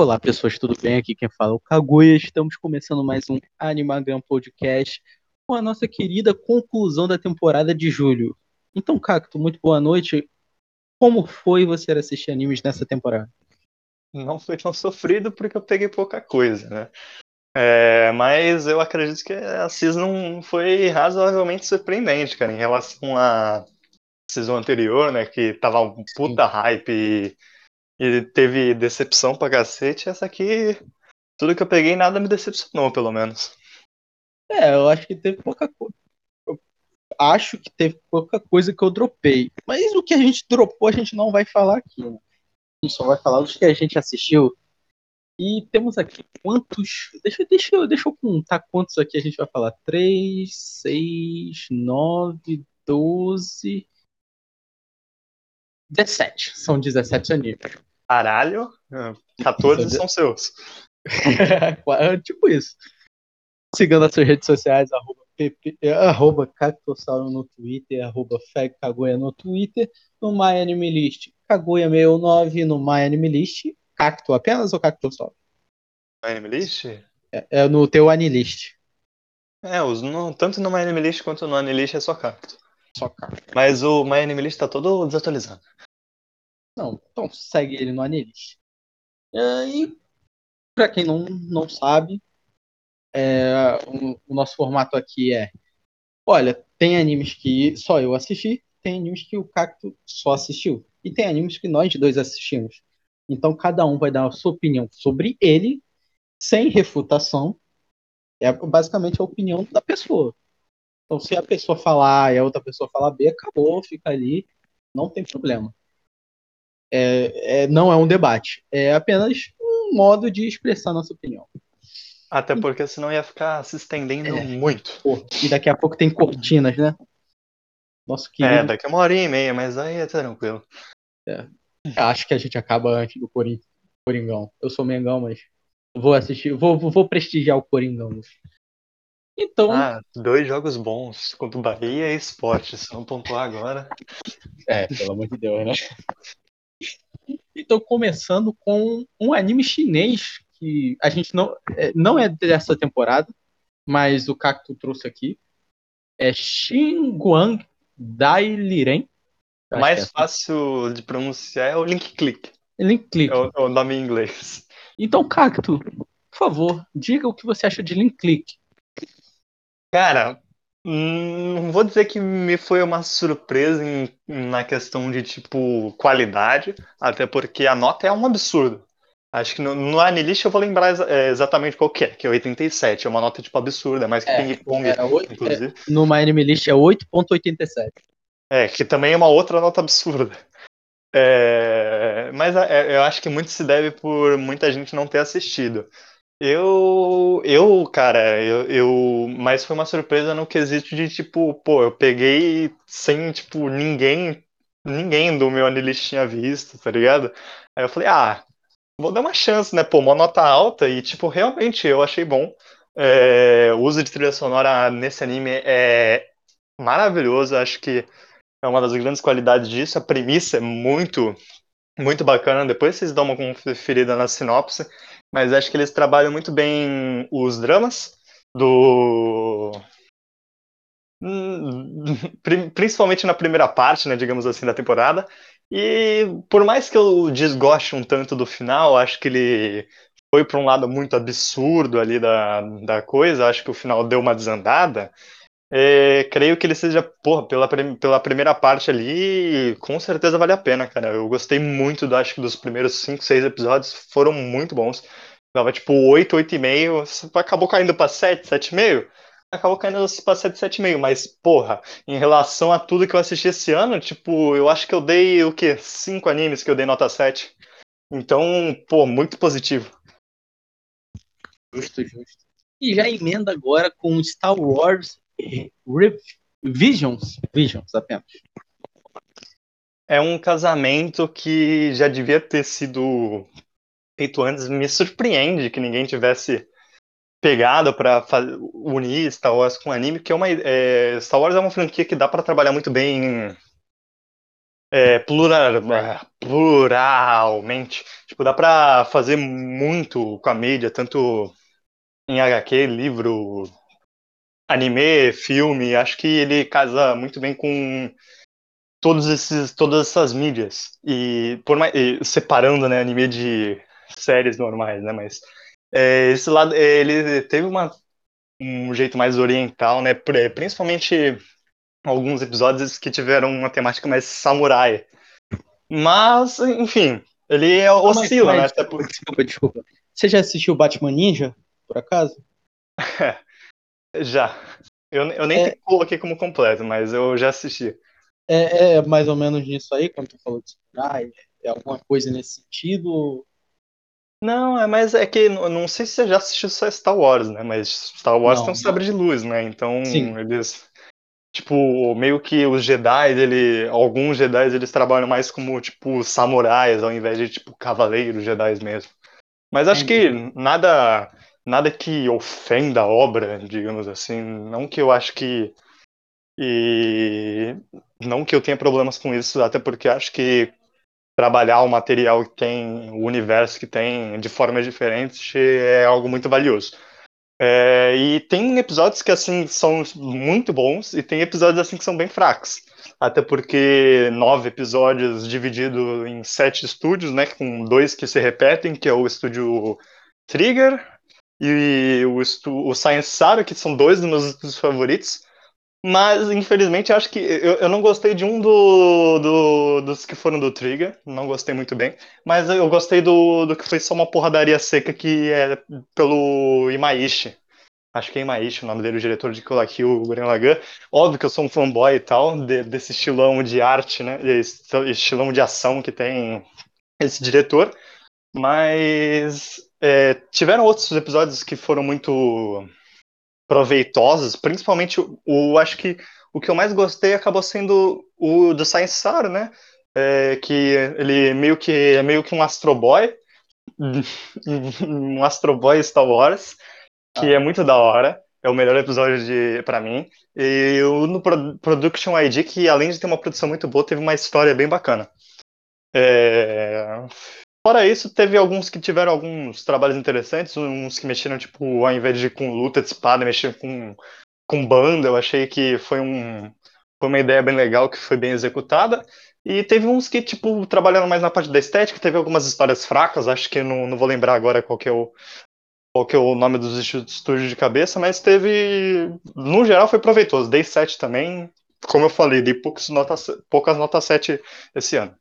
Olá, pessoas, tudo bem? Aqui quem fala é o Kaguya. Estamos começando mais um Animagram Podcast com a nossa querida conclusão da temporada de julho. Então, Cacto, muito boa noite. Como foi você assistir animes nessa temporada? Não foi tão sofrido porque eu peguei pouca coisa, né? É, mas eu acredito que a season foi razoavelmente surpreendente, cara, em relação à season anterior, né? Que tava um puta hype e, teve decepção pra cacete. Essa aqui, tudo que eu peguei, nada me decepcionou, pelo menos. É, eu acho que teve pouca coisa. Acho que teve pouca coisa que eu dropei. Mas o que a gente dropou, a gente não vai falar aqui, né? A gente só vai falar dos que a gente assistiu. E temos aqui quantos. Deixa, deixa, deixa eu contar quantos aqui a gente vai falar. 3, 6, 9, 12. 17. São 17 animes. Caralho, 14 Isso, são seus. Tipo isso. Sigam nas suas redes sociais, arroba, pp, arroba Cactossauro no Twitter, arroba Feg Kaguya no Twitter, no MyAnimeList, Kaguya69 no MyAnimeList, Cacto apenas ou Cactossauro? Animalist? É, é no teu Anilist. É, os, no, tanto no MyAnimalist quanto no Anilist é só cacto. Só Cacto. Mas o MyAnimalist tá todo desatualizado. Não, então segue ele no Anilist. É, E pra quem não, não sabe, é, o, o nosso formato aqui é: olha, tem animes que só eu assisti, tem animes que o Cacto só assistiu, e tem animes que nós dois assistimos. Então cada um vai dar a sua opinião sobre ele, sem refutação. É basicamente a opinião da pessoa. Então, se a pessoa falar A e a outra pessoa falar B, acabou, fica ali, não tem problema. É, é- não é um debate, é apenas um modo de expressar nossa opinião. Até porque senão ia ficar se estendendo É. muito. Pô, e daqui a pouco tem cortinas, né? Nosso É, querido. daqui a uma hora e meia, mas aí é tranquilo. Acho que a gente acaba antes do Corin- Coringão. Eu sou Mengão, mas vou assistir, vou, vou- vou prestigiar o Coringão. Então, Ah, dois jogos bons contra o Bahia e Esporte. Se não pontuar agora. é, pelo amor de Deus, né? Então, começando com um anime chinês que a gente não é, não é dessa temporada, mas o Cacto trouxe aqui. É Xinguang Dailiren. O Acho mais é assim. fácil de pronunciar é o Link Click. Link Click. É o, é o nome em inglês. Então, Cacto, por favor, diga o que você acha de Link Click. Cara, hum, não vou dizer que me foi uma surpresa em- na questão de, tipo, qualidade, até porque a nota é um absurdo. Acho que no, no Anilist eu vou lembrar é, exatamente qual que é, que é 87. É uma nota, tipo, absurda, mais que É, Ping Pong, oito- inclusive. no My Anime List é 8.87. É, que também é uma outra nota absurda. É, mas é, eu acho que muito se deve por muita gente não ter assistido. Eu, eu, cara, eu, eu, mas foi uma surpresa no quesito de tipo, pô, eu peguei sem, tipo, ninguém, ninguém do meu anilist tinha visto, tá ligado? Aí eu falei, ah, vou dar uma chance, né? Pô, uma nota alta e, tipo, realmente eu achei bom. É, o uso de trilha sonora nesse anime é maravilhoso, acho que é uma das grandes qualidades disso. A premissa é muito, muito bacana. Depois vocês dão uma conferida na sinopse, mas acho que eles trabalham muito bem os dramas do. Pri- Principalmente na primeira parte, né, digamos assim, da temporada. E por mais que eu desgoste um tanto do final, acho que ele foi para um lado muito absurdo ali da, da coisa. Acho que o final deu uma desandada. É, creio que ele seja, porra, pela, pela primeira parte ali, com certeza vale a pena, cara. Eu gostei muito, do, acho que dos primeiros 5, 6 episódios foram muito bons. Tava tipo 8, 8,5, acabou caindo pra 7, 7,5. Acabou caindo pra 7, 7,5, mas, porra, em relação a tudo que eu assisti esse ano, tipo, eu acho que eu dei o quê? 5 animes que eu dei nota 7. Então, pô, muito positivo. Justo, justo. E já emenda agora com Star Wars Visions. Visions apenas. É um casamento que já devia ter sido feito antes. Me surpreende que ninguém tivesse pegado pra fa- unir Star Wars com anime, que é uma é, Star Wars é uma franquia que dá pra trabalhar muito bem em, é, plural, pluralmente. Tipo, dá pra fazer muito com a mídia, tanto em HQ, livro, anime, filme. Acho que ele casa muito bem com todos esses, todas essas mídias. E, por mais, e separando né, anime de séries normais, né? Mas é, esse lado, é, ele teve uma, um jeito mais oriental, né? Principalmente alguns episódios que tiveram uma temática mais samurai. Mas, enfim, ele é oscila, mas, mas, né? Desculpa, desculpa. Você já assistiu Batman Ninja, por acaso? já. Eu, eu nem é... coloquei como completo, mas eu já assisti. É, é mais ou menos nisso aí, quando tu falou de samurai? É alguma coisa nesse sentido? Não, é mais é que não sei se você já assistiu Star Wars, né? Mas Star Wars não, tem um sabre de luz, né? Então Sim. eles tipo meio que os Jedi, ele, alguns Jedi eles trabalham mais como tipo samurais ao invés de tipo cavaleiros Jedi mesmo. Mas acho que nada nada que ofenda a obra, digamos assim, não que eu acho que e não que eu tenha problemas com isso, até porque acho que trabalhar o material que tem, o universo que tem, de formas diferentes, é algo muito valioso. É, e tem episódios que assim são muito bons e tem episódios assim que são bem fracos. Até porque nove episódios dividido em sete estúdios, né? Com dois que se repetem, que é o estúdio Trigger e o, o Science Saga, que são dois dos meus estúdios favoritos. Mas, infelizmente, acho que eu, eu não gostei de um do, do, dos que foram do Trigger, não gostei muito bem. Mas eu gostei do, do que foi só uma porradaria seca, que é pelo Imaishi. Acho que é Imaishi o nome dele, o diretor de Kill Kill, o Gurren Lagann. Óbvio que eu sou um fanboy e tal, de, desse estilão de arte, né? Esse estilão de ação que tem esse diretor. Mas é, tiveram outros episódios que foram muito proveitosos, principalmente o, o, acho que o que eu mais gostei acabou sendo o do Science Star, né? É, que ele meio que é meio que um Astro Boy, um Astro Boy Star Wars, que ah. é muito da hora. É o melhor episódio de para mim. E o no Production ID, que além de ter uma produção muito boa, teve uma história bem bacana. É... Fora isso, teve alguns que tiveram alguns trabalhos interessantes, uns que mexeram, tipo, ao invés de com luta de espada, mexeram com, com banda. Eu achei que foi, um, foi uma ideia bem legal, que foi bem executada. E teve uns que, tipo, trabalhando mais na parte da estética, teve algumas histórias fracas, acho que não, não vou lembrar agora qual que é o, qual que é o nome dos estúdios de cabeça, mas teve, no geral, foi proveitoso. Dei 7 também, como eu falei, dei poucas notas, poucas notas 7 esse ano.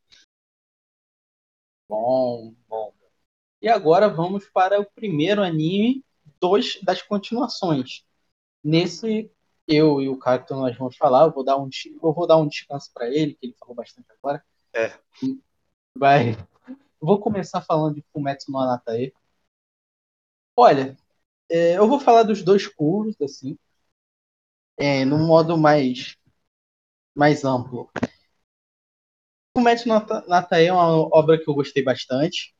Bom, bom. E agora vamos para o primeiro anime dois das continuações. Nesse, eu e o Cacto nós vamos falar. Eu vou dar um, eu vou dar um descanso para ele, que ele falou bastante agora. É. Vai. Vou começar falando de Fumetsu no Anatae. Olha, é, eu vou falar dos dois cursos, assim, é, num modo mais, mais amplo. Fumetsu no Natae é uma obra que eu gostei bastante.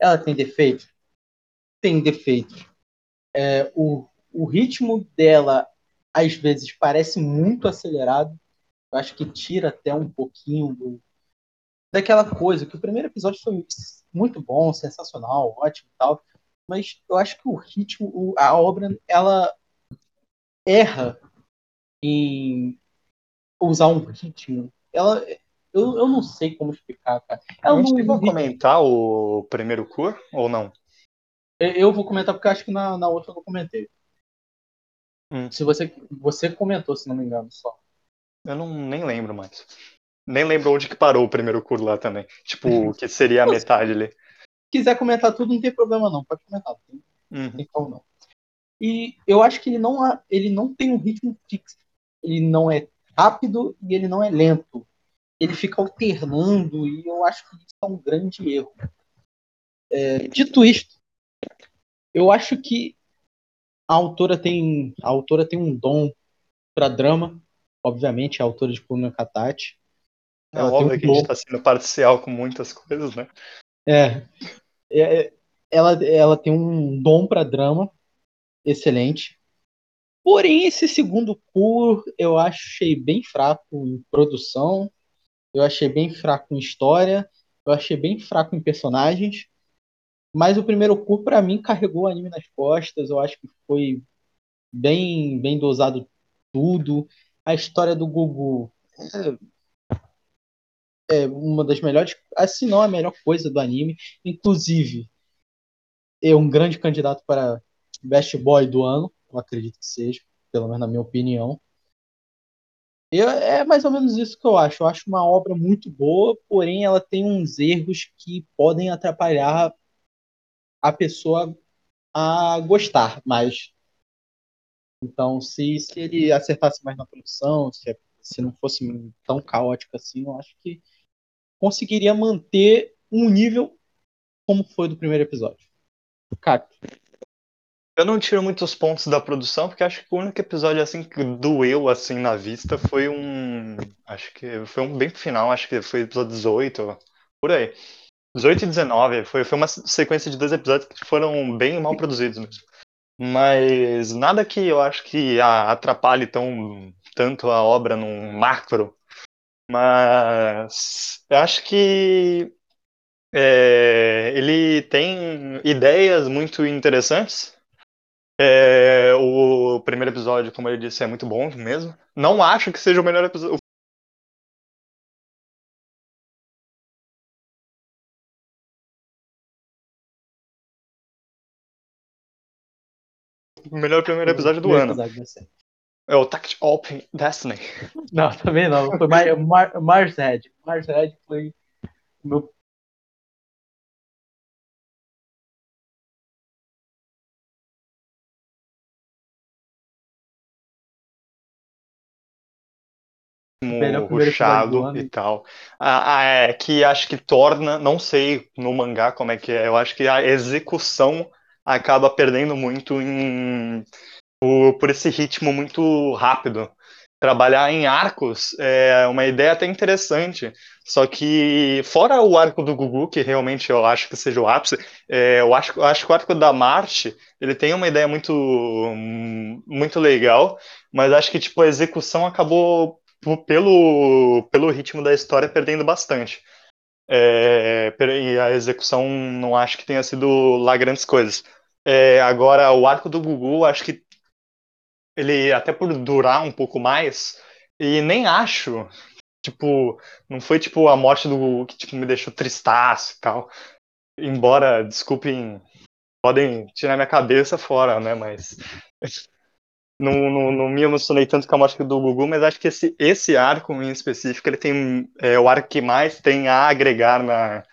Ela tem defeito? Tem defeito. É, o, o ritmo dela, às vezes, parece muito acelerado. Eu acho que tira até um pouquinho do, daquela coisa, que o primeiro episódio foi muito bom, sensacional, ótimo tal. Mas eu acho que o ritmo, a obra, ela erra em usar um ritmo. Ela, eu, eu não sei como explicar, cara. Ela a gente chegou comentar o primeiro cor ou não? Eu vou comentar porque acho que na, na outra eu comentei. Hum. Se você, você comentou, se não me engano, só. Eu não nem lembro mais. Nem lembro onde que parou o primeiro curso lá também. Tipo, que seria a metade ali. Se quiser comentar tudo, não tem problema não. Pode comentar. Tem, uhum. tem como não. E eu acho que ele não, ele não tem um ritmo fixo. Ele não é rápido e ele não é lento ele fica alternando e eu acho que isso é um grande erro. É, dito isto, eu acho que a autora tem a autora tem um dom para drama, obviamente, a autora de Puna Katati. É óbvio um que a gente está sendo parcial com muitas coisas, né? É, é ela, ela tem um dom para drama excelente. Porém, esse segundo cur eu achei bem fraco em produção, Eu achei bem fraco em história, eu achei bem fraco em personagens, mas o primeiro cu para mim carregou o anime nas costas. Eu acho que foi bem bem dosado tudo. A história do Gugu é, é uma das melhores, assim não a melhor coisa do anime, inclusive é um grande candidato para Best Boy do ano, eu acredito que seja, pelo menos na minha opinião. E é mais ou menos isso que eu acho. Eu acho uma obra muito boa, porém ela tem uns erros que podem atrapalhar a pessoa a gostar mais. Então, se, se ele acertasse mais na produção, se, se não fosse tão caótico assim, eu acho que conseguiria manter um nível como foi do primeiro episódio. Caco. Eu não tiro muitos pontos da produção, porque acho que o único episódio assim que doeu assim na vista foi um. Acho que foi um bem final, acho que foi episódio 18, por aí. 18 e 19, foi, foi uma sequência de dois episódios que foram bem mal produzidos mesmo. Mas nada que eu acho que atrapalhe tão, tanto a obra num macro. Mas eu acho que é, ele tem ideias muito interessantes é, o primeiro episódio, como ele disse, é muito bom mesmo. Não acho que seja o melhor episódio. O melhor primeiro episódio do ano. É o Tact Open Destiny. Não, também não. Foi Mar Mar Mars Red. Mars Red foi o meu ruxado e tal. Ah, é, que acho que torna, não sei no mangá como é que é, eu acho que a execução acaba perdendo muito em, por, por esse ritmo muito rápido. Trabalhar em arcos é uma ideia até interessante, só que fora o arco do Gugu, que realmente eu acho que seja o ápice, é, eu, acho, eu acho que o arco da Marte ele tem uma ideia muito muito legal, mas acho que tipo a execução acabou pelo, pelo ritmo da história, perdendo bastante. É, e a execução não acho que tenha sido lá grandes coisas. É, agora, o arco do Gugu, acho que ele, até por durar um pouco mais, e nem acho, tipo, não foi tipo a morte do Gugu que tipo, me deixou tristaço e tal. Embora, desculpem, podem tirar minha cabeça fora, né, mas não, não, não, me emocionei tanto com a morte do Gugu, mas acho que esse, esse arco em específico, ele tem é o arco que mais tem a agregar na,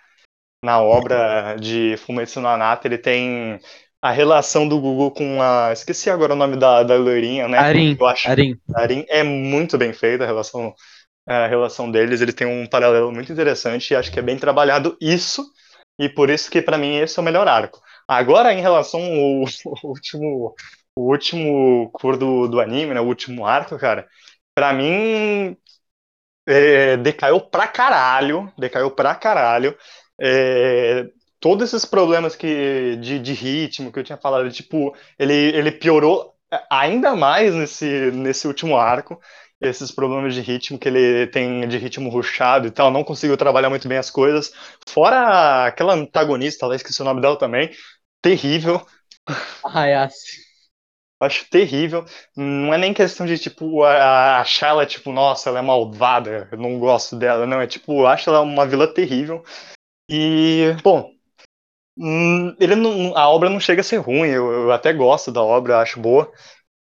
na obra de Fumetsu no Anata, ele tem a relação do Gugu com a... esqueci agora o nome da, da loirinha, né? Arin, Eu acho, Arin. Arin é muito bem feita a relação, a relação deles, ele tem um paralelo muito interessante e acho que é bem trabalhado isso, e por isso que para mim esse é o melhor arco. Agora, em relação ao, ao último o último cor do, do anime, né, o último arco, cara, pra mim é, decaiu pra caralho, decaiu pra caralho. É, todos esses problemas que, de, de ritmo que eu tinha falado, tipo, ele, ele piorou ainda mais nesse, nesse último arco. Esses problemas de ritmo que ele tem de ritmo ruchado e tal, não conseguiu trabalhar muito bem as coisas. Fora aquela antagonista lá, esqueci o nome dela também, terrível. Hayase acho terrível. Não é nem questão de, tipo, achar ela, tipo, nossa, ela é malvada, eu não gosto dela. Não, é tipo, acho ela uma vilã terrível. E, bom, hum, ele não, a obra não chega a ser ruim, eu, eu até gosto da obra, acho boa.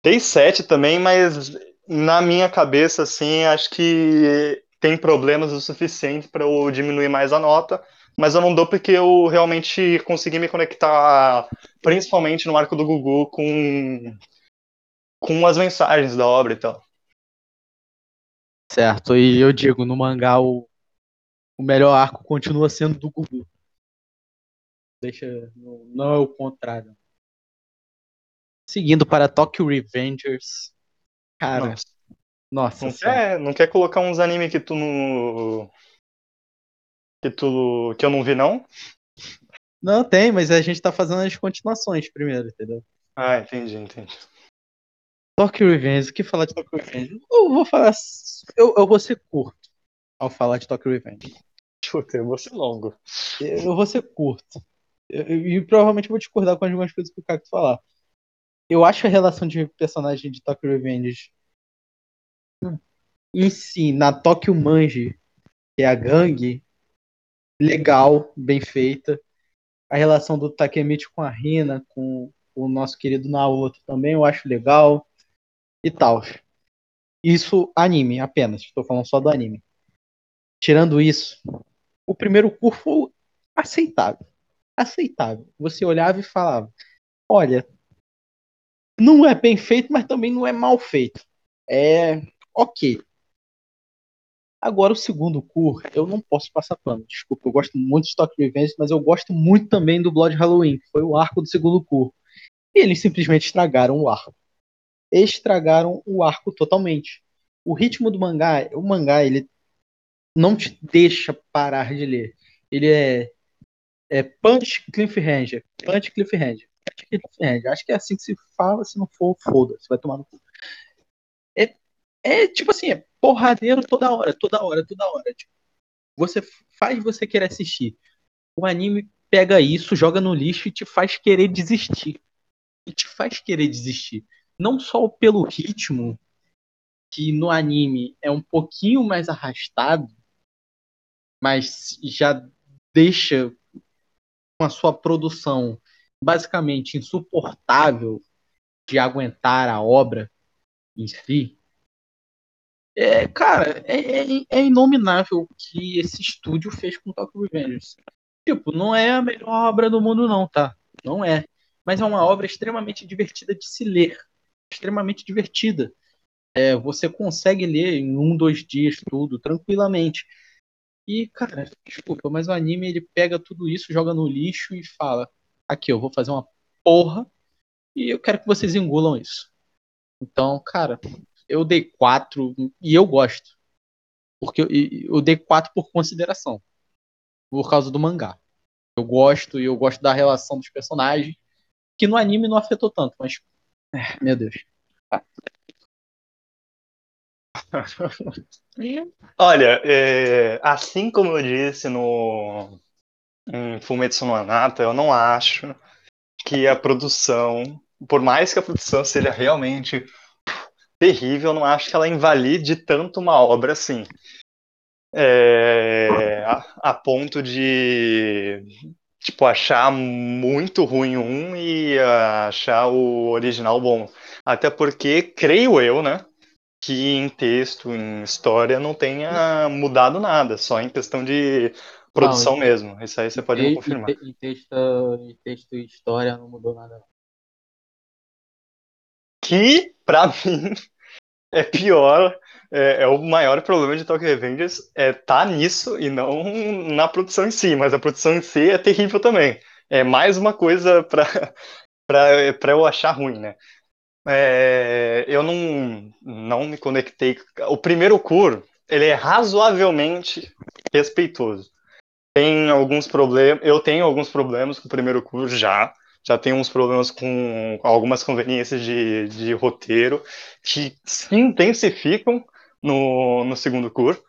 Tem sete também, mas na minha cabeça, assim, acho que tem problemas o suficiente para eu diminuir mais a nota mas eu não dou porque eu realmente consegui me conectar, principalmente no arco do Gugu, com, com as mensagens da obra e tal. Certo, e eu digo, no mangá o, o melhor arco continua sendo do Gugu. Deixa, não é o contrário. Seguindo para Tokyo Revengers. Cara, nossa. nossa não, quer, não quer colocar uns animes que tu não que tu que eu não vi não? Não, tem, mas a gente tá fazendo as continuações primeiro, entendeu? Ah, entendi, entendi. Tokyo Revenge, o que falar de Tokyo Revenge? Eu vou falar. Eu, eu vou ser curto. ao falar de Tokyo Revenge. Puta, eu vou ser longo. Eu vou ser curto. E provavelmente vou discordar com algumas coisas que o Cacto falar. Eu acho a relação de personagem de Tokyo Revenge em si, na Tokyo Manji, que é a gangue, legal, bem feita. A relação do Takemichi com a Rina, com o nosso querido Naoto também, eu acho legal. E tal. Isso, anime, apenas. Estou falando só do anime. Tirando isso, o primeiro curso foi aceitável. Aceitável. Você olhava e falava: olha, não é bem feito, mas também não é mal feito. É ok. Agora, o segundo cur, eu não posso passar pano. Desculpa, eu gosto muito de Stock Revenge, mas eu gosto muito também do Blood Halloween, que foi o arco do segundo cur. E eles simplesmente estragaram o arco. Estragaram o arco totalmente. O ritmo do mangá, o mangá, ele não te deixa parar de ler. Ele é, é punch cliffhanger, punch cliffhanger, punch cliffhanger. Acho que é assim que se fala, se não for, foda-se, vai tomar no cu. É, é tipo assim, é porradeiro toda hora, toda hora, toda hora. Tipo, você faz você querer assistir. O anime pega isso, joga no lixo e te faz querer desistir. E te faz querer desistir. Não só pelo ritmo, que no anime é um pouquinho mais arrastado, mas já deixa com a sua produção basicamente insuportável de aguentar a obra em si, é, cara, é, é, é, inominável o que esse estúdio fez com Tokyo Revengers. Tipo, não é a melhor obra do mundo, não, tá? Não é. Mas é uma obra extremamente divertida de se ler. Extremamente divertida. É, você consegue ler em um, dois dias tudo, tranquilamente. E, cara, desculpa, mas o anime ele pega tudo isso, joga no lixo e fala: aqui, eu vou fazer uma porra e eu quero que vocês engulam isso. Então, cara, eu dei 4 e eu gosto. Porque eu, eu dei 4 por consideração. Por causa do mangá. Eu gosto e eu gosto da relação dos personagens. Que no anime não afetou tanto, mas. É, meu Deus. Olha, é, assim como eu disse no Fumetsu no Anata, eu não acho que a produção, por mais que a produção seja realmente terrível, não acho que ela invalide tanto uma obra assim. É, a, a, ponto de tipo achar muito ruim um e achar o original bom. Até porque, creio eu, né, que em texto, em história, não tenha mudado nada, só em questão de produção não, mesmo. Isso aí você pode me confirmar. Em texto, em texto e história não mudou nada. Que, pra mim, é pior, é, é, o maior problema de Tokyo Revengers é tá nisso e não na produção em si, mas a produção em si é terrível também. É mais uma coisa pra, pra eu achar ruim, né? É, eu não, não me conectei. O primeiro cur, ele é razoavelmente respeitoso. Tem alguns problemas, eu tenho alguns problemas com o primeiro cur já, já tem uns problemas com algumas conveniências de, de roteiro que se intensificam no, no segundo curso.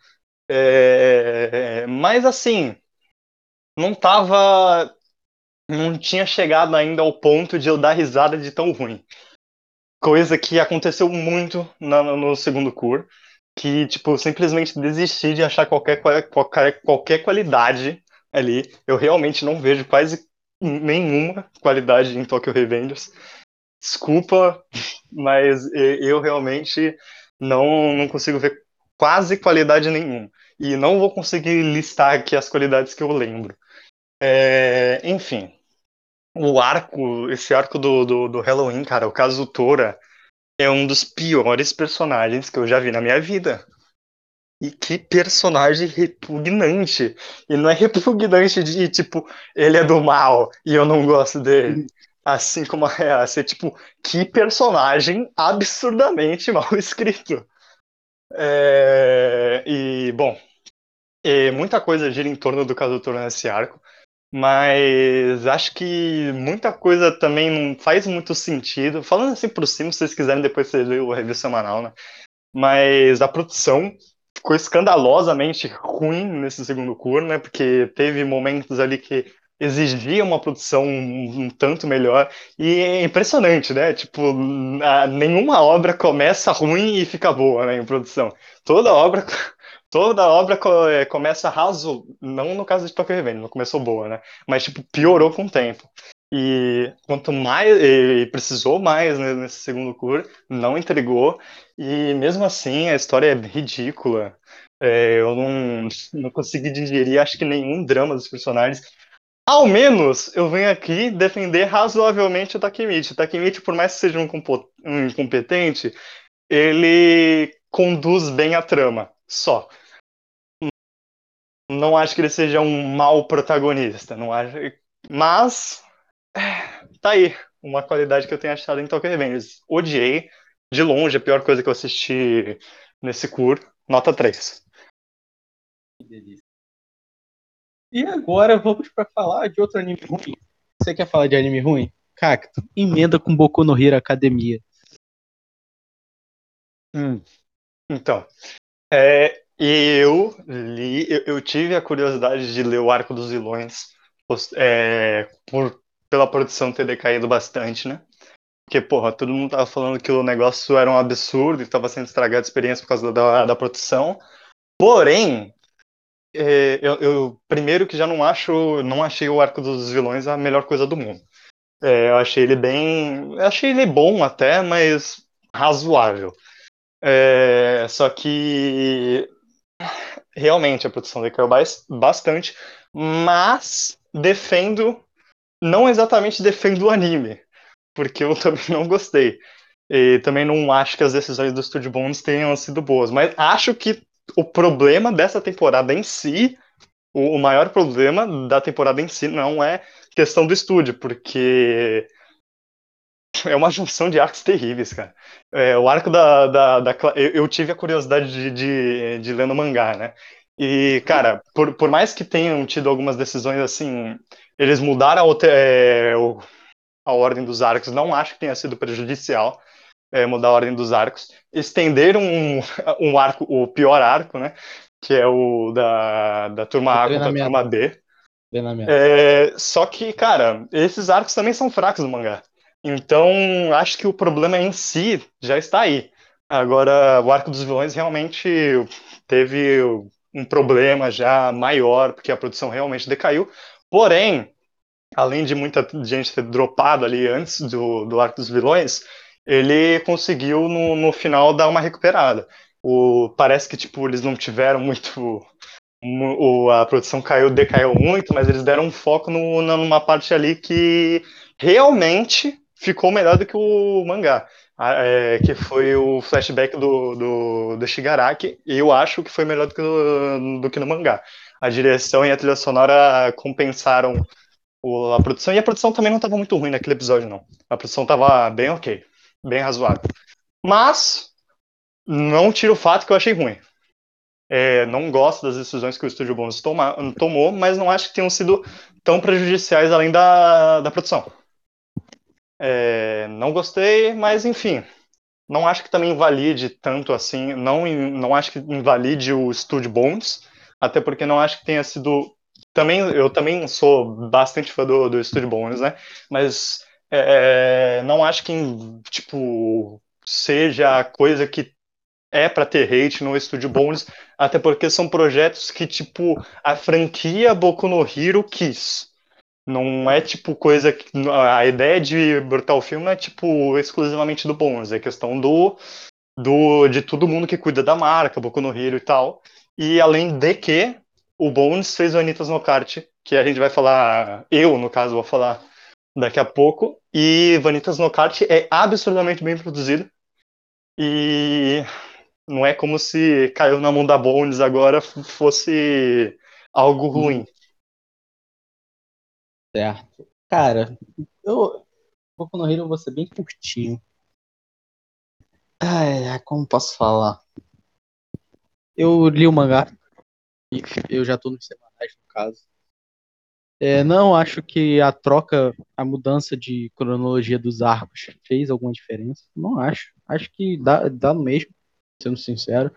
É, mas assim, não tava. Não tinha chegado ainda ao ponto de eu dar risada de tão ruim. Coisa que aconteceu muito no, no segundo curso. Que, tipo, simplesmente desisti de achar qualquer, qualquer, qualquer qualidade ali. Eu realmente não vejo quase nenhuma qualidade em Tokyo Revengers. Desculpa, mas eu realmente não, não consigo ver quase qualidade nenhuma. E não vou conseguir listar aqui as qualidades que eu lembro. É, enfim, o arco, esse arco do, do, do Halloween, cara, o caso Tora é um dos piores personagens que eu já vi na minha vida. E que personagem repugnante. E não é repugnante de, tipo, ele é do mal e eu não gosto dele. Assim como a. É tipo, que personagem absurdamente mal escrito. É... E, bom, muita coisa gira em torno do Kazutora nesse arco. Mas acho que muita coisa também não faz muito sentido. Falando assim por cima, se vocês quiserem, depois vocês verem o review semanal, né? Mas a produção ficou escandalosamente ruim nesse segundo curso, né? Porque teve momentos ali que exigia uma produção um, um, tanto melhor e é impressionante, né? Tipo, a, nenhuma obra começa ruim e fica boa, né, em produção. Toda obra toda obra é, começa raso, não no caso de Tokyo Revenge, não começou boa, né? Mas tipo piorou com o tempo. E quanto mais e precisou mais né, nesse segundo curso, não entregou e mesmo assim a história é ridícula. É, eu não, não consegui digerir, acho que nenhum drama dos personagens. Ao menos eu venho aqui defender razoavelmente o Takemichi. O Takemichi, por mais que seja um, um incompetente, ele conduz bem a trama, só. Não acho que ele seja um mau protagonista, não acho. Mas tá aí uma qualidade que eu tenho achado em Tokyo Revengers. Odiei, de longe, a pior coisa que eu assisti nesse curso, nota 3. Que delícia. E agora vamos para falar de outro anime ruim. Você quer falar de anime ruim? Cacto, emenda com Boku no Hero Academia. Hum. Então, é, eu li, eu, eu, tive a curiosidade de ler o Arco dos Vilões é, por, pela produção ter decaído bastante, né? Porque, porra, todo mundo tava falando que o negócio era um absurdo e tava sendo estragada a experiência por causa da, da produção. Porém, é, eu, eu, primeiro que já não acho, não achei o arco dos vilões a melhor coisa do mundo. É, eu achei ele bem, achei ele bom até, mas razoável. É, só que realmente a produção decaiu bastante, mas defendo, não exatamente defendo o anime, porque eu também não gostei. E também não acho que as decisões do Studio Bones tenham sido boas, mas acho que o problema dessa temporada em si, o, o maior problema da temporada em si não é questão do estúdio, porque é uma junção de arcos terríveis, cara. É, o arco da. da, da eu, eu, tive a curiosidade de, de, de ler no mangá, né? E, cara, por, por mais que tenham tido algumas decisões assim, eles mudaram a, é, a ordem dos arcos, não acho que tenha sido prejudicial é, mudar a ordem dos arcos, estenderam um, um arco, o pior arco, né? Que é o da, da turma A contra a turma B. É, só que, cara, esses arcos também são fracos no mangá. Então, acho que o problema em si já está aí. Agora, o arco dos vilões realmente teve um problema já maior, porque a produção realmente decaiu. Porém, além de muita gente ter dropado ali antes do, do arco dos vilões, ele conseguiu no, no final dar uma recuperada. O, parece que tipo eles não tiveram muito o, a produção caiu, decaiu muito, mas eles deram um foco no, numa parte ali que realmente ficou melhor do que o mangá, é, que foi o flashback do, do, do Shigaraki, e eu acho que foi melhor do que, no, do que no mangá. A direção e a trilha sonora compensaram o, a produção, e a produção também não estava muito ruim naquele episódio, não. A produção estava bem ok bem razoável. Mas não tira o fato que eu achei ruim. É, não gosto das decisões que o Estúdio toma, tomou, mas não acho que tenham sido tão prejudiciais além da, da produção. É, não gostei, mas enfim. Não acho que também invalide tanto assim. Não, não acho que invalide o Studio Bones, até porque não acho que tenha sido. Também, eu também sou bastante fã do, do Studio Bones, né? Mas é, é, não acho que, tipo, seja a coisa que é para ter hate no Estúdio Bones, até porque são projetos que, tipo, a franquia Boku no Hero quis. Não é, tipo, coisa que... A ideia de brotar o filme é, tipo, exclusivamente do Bones, é questão do, do de todo mundo que cuida da marca, Boku no Hero e tal. E além de que, o Bones fez o Anitas no Kart, que a gente vai falar, eu, no caso, vou falar daqui a pouco. E Vanitas no Kart é absurdamente bem produzido. E não é como se caiu na mão da Bones agora fosse algo ruim. Certo. Cara, eu vou no Hero vou ser bem curtinho. Ai, como posso falar? Eu li o mangá. Eu já tô nos semanais, no caso. É, não acho que a troca, a mudança de cronologia dos arcos fez alguma diferença. Não acho. Acho que dá, dá no mesmo, sendo sincero.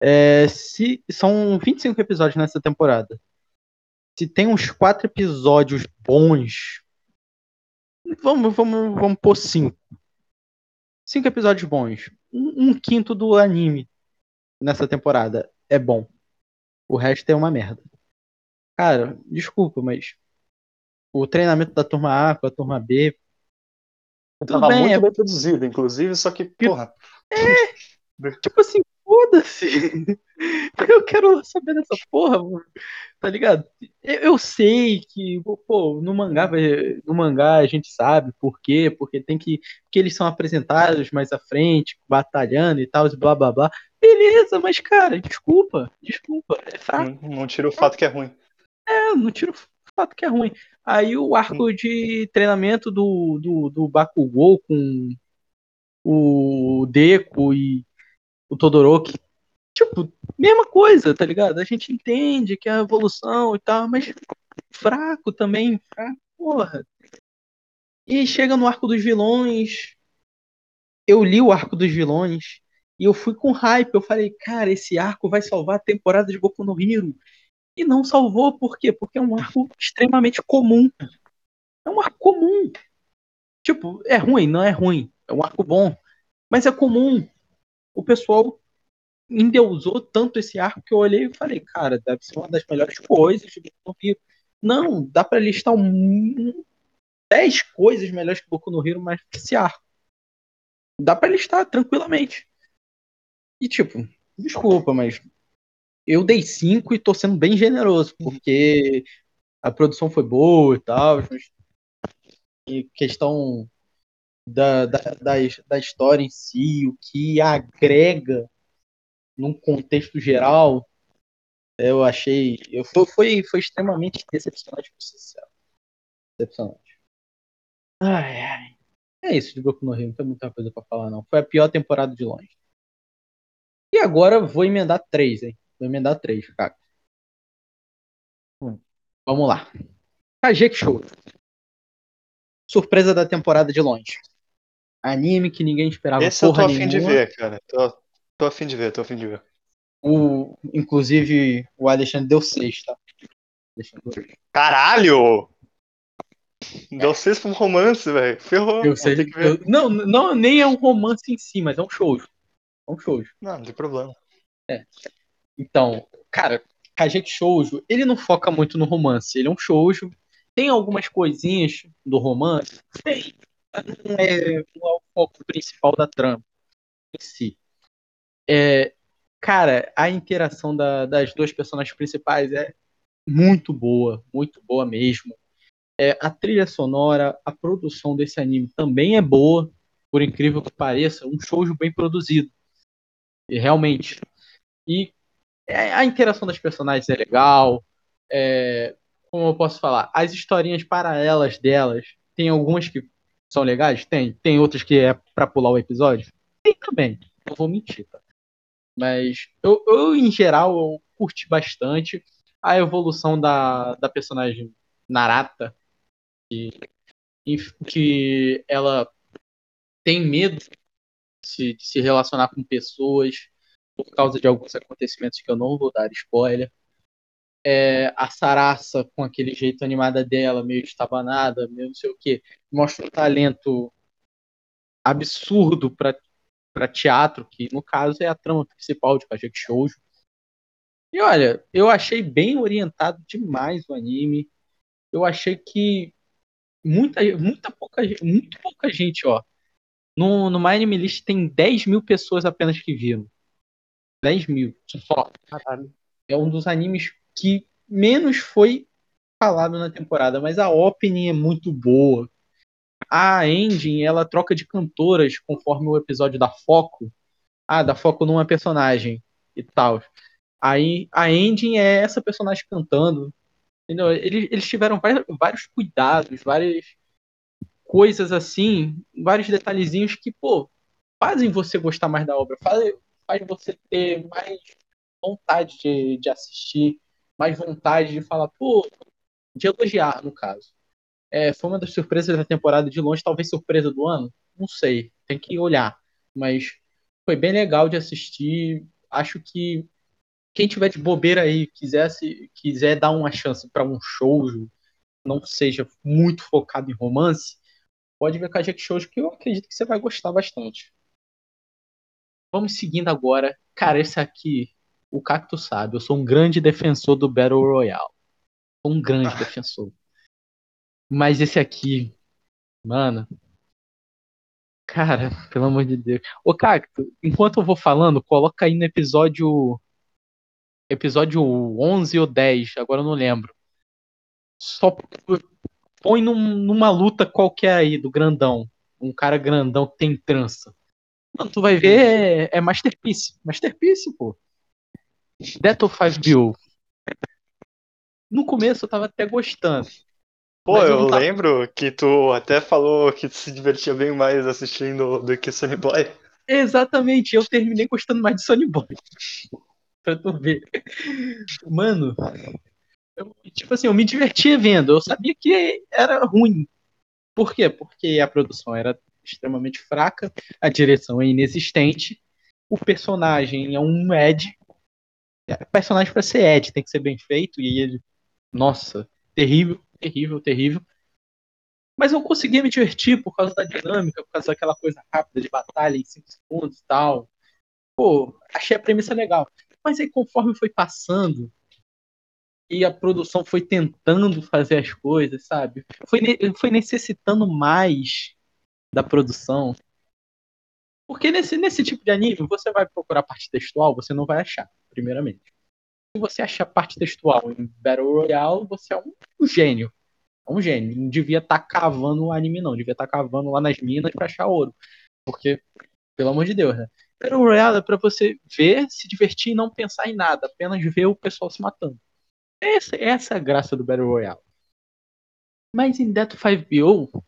É, se São 25 episódios nessa temporada. Se tem uns quatro episódios bons. Vamos, vamos, vamos pôr cinco. Cinco episódios bons. Um, um quinto do anime nessa temporada é bom. O resto é uma merda. Cara, desculpa, mas o treinamento da turma A com a turma B. Tava bem, muito é... bem produzido, inclusive, só que, porra. É, tipo assim, foda-se. Eu quero saber dessa porra, mano. Tá ligado? Eu, eu, sei que, pô, no mangá, no mangá a gente sabe por quê, porque tem que. Porque eles são apresentados mais à frente, batalhando e tal, e blá blá blá. Beleza, mas, cara, desculpa, desculpa. É fraco. Não, não tira o fato que é ruim. É, não tira o fato que é ruim. Aí o arco de treinamento do, do, do Bakugou com o Deco e o Todoroki. Tipo, mesma coisa, tá ligado? A gente entende que é a evolução e tal, mas fraco também, fraco, porra. E chega no arco dos vilões. Eu li o arco dos vilões e eu fui com hype. Eu falei, cara, esse arco vai salvar a temporada de Boku no Hero. E não salvou, por quê? Porque é um arco extremamente comum. É um arco comum. Tipo, é ruim, não é ruim. É um arco bom. Mas é comum o pessoal endeusou tanto esse arco que eu olhei e falei, cara, deve ser uma das melhores coisas de Boku no Hero. Não, dá para listar um, 10 coisas melhores que Boku no Hero, mas esse arco. Dá para listar tranquilamente. E tipo, desculpa, mas eu dei 5 e tô sendo bem generoso, porque a produção foi boa e tal. E questão da, da, da, da história em si, o que agrega num contexto geral, eu achei. Eu, foi, foi, extremamente decepcionante, por sincero. Decepcionante. Ai, ai. É isso de Boku no Rio, não tem muita coisa pra falar, não. Foi a pior temporada de longe. E agora vou emendar três, hein? Vou emendar três, cara. Hum. Vamos lá. Kajek Show. Surpresa da temporada de longe. Anime que ninguém esperava Esse porra eu tô afim de ver, cara. Tô, tô afim de ver, tô afim de ver. O, inclusive, o Alexandre deu seis, tá? Caralho! Deu seis pra um romance, velho. Ferrou. Eu sei, eu, não, não, nem é um romance em si, mas é um show. É um show. Não, não tem problema. É. Então, cara, Kajek Shoujo, ele não foca muito no romance. Ele é um shoujo. Tem algumas coisinhas do romance. Tem não é, não é o foco principal da trama em si. É, cara, a interação da, das duas personagens principais é muito boa, muito boa mesmo. É, a trilha sonora, a produção desse anime também é boa, por incrível que pareça, um shoujo bem produzido. E, realmente. E é, a interação das personagens é legal. É, como eu posso falar? As historinhas paralelas delas, tem algumas que são legais? Tem. Tem outras que é pra pular o episódio? Tem também. Não vou mentir, tá? Mas eu, eu, em geral, eu curti bastante a evolução da, da personagem Narata. Que, que ela tem medo de se relacionar com pessoas por causa de alguns acontecimentos que eu não vou dar spoiler é, a Sarasa com aquele jeito animada dela, meio estabanada, meio não sei o que, mostra um talento absurdo para teatro, que no caso é a trama principal de Kajek Shoujo. E olha, eu achei bem orientado demais o anime. Eu achei que muita, muita pouca, muito pouca gente, ó. No, no My Anime List tem 10 mil pessoas apenas que viram. 10 mil, só. Caralho. É um dos animes que menos foi falado na temporada, mas a opening é muito boa. A engine, ela troca de cantoras conforme o episódio da foco. Ah, dá foco numa personagem e tal. Aí a engine é essa personagem cantando. Entendeu? Eles, eles tiveram vários, vários cuidados, várias coisas assim, vários detalhezinhos que, pô, fazem você gostar mais da obra, faz, faz você ter mais vontade de, de assistir mais vontade de falar, pô, de elogiar, no caso. É, foi uma das surpresas da temporada de longe, talvez surpresa do ano, não sei, tem que olhar. Mas foi bem legal de assistir. acho que quem tiver de bobeira aí, quisesse, quiser dar uma chance para um show, não seja muito focado em romance, pode ver com a Jack que eu acredito que você vai gostar bastante. Vamos seguindo agora. Cara, esse aqui, o Cacto sabe, eu sou um grande defensor do Battle Royale. Sou um grande ah. defensor. Mas esse aqui, mano. Cara, pelo amor de Deus. Ô, Cacto, enquanto eu vou falando, coloca aí no episódio. Episódio 11 ou 10, agora eu não lembro. Só põe num, numa luta qualquer aí do grandão. Um cara grandão que tem trança. Mano, tu vai ver, é, é Masterpiece. Masterpiece, pô. Death of 5BO. No começo eu tava até gostando. Pô, eu, eu tava... lembro que tu até falou que tu se divertia bem mais assistindo do que Sony Boy. Exatamente, eu terminei gostando mais de Sony Boy. pra tu ver. Mano, eu, tipo assim, eu me divertia vendo. Eu sabia que era ruim. Por quê? Porque a produção era extremamente fraca, a direção é inexistente, o personagem é um Ed. O personagem para ser Ed tem que ser bem feito e ele, nossa, terrível, terrível, terrível. Mas eu conseguia me divertir por causa da dinâmica, por causa daquela coisa rápida de batalha em 5 segundos e tal. Pô, achei a premissa legal. Mas aí conforme foi passando, e a produção foi tentando fazer as coisas, sabe? Foi, foi necessitando mais da produção. Porque nesse, nesse tipo de anime, você vai procurar parte textual, você não vai achar, primeiramente. Se você achar parte textual em Battle Royale, você é um, gênio. É um gênio. Não devia estar tá cavando o anime, não. Devia estar tá cavando lá nas minas para achar ouro. Porque, pelo amor de Deus, né? Battle Royale é pra você ver, se divertir e não pensar em nada. Apenas ver o pessoal se matando. Essa, essa é a graça do Battle Royale. Mas em Death 5BO,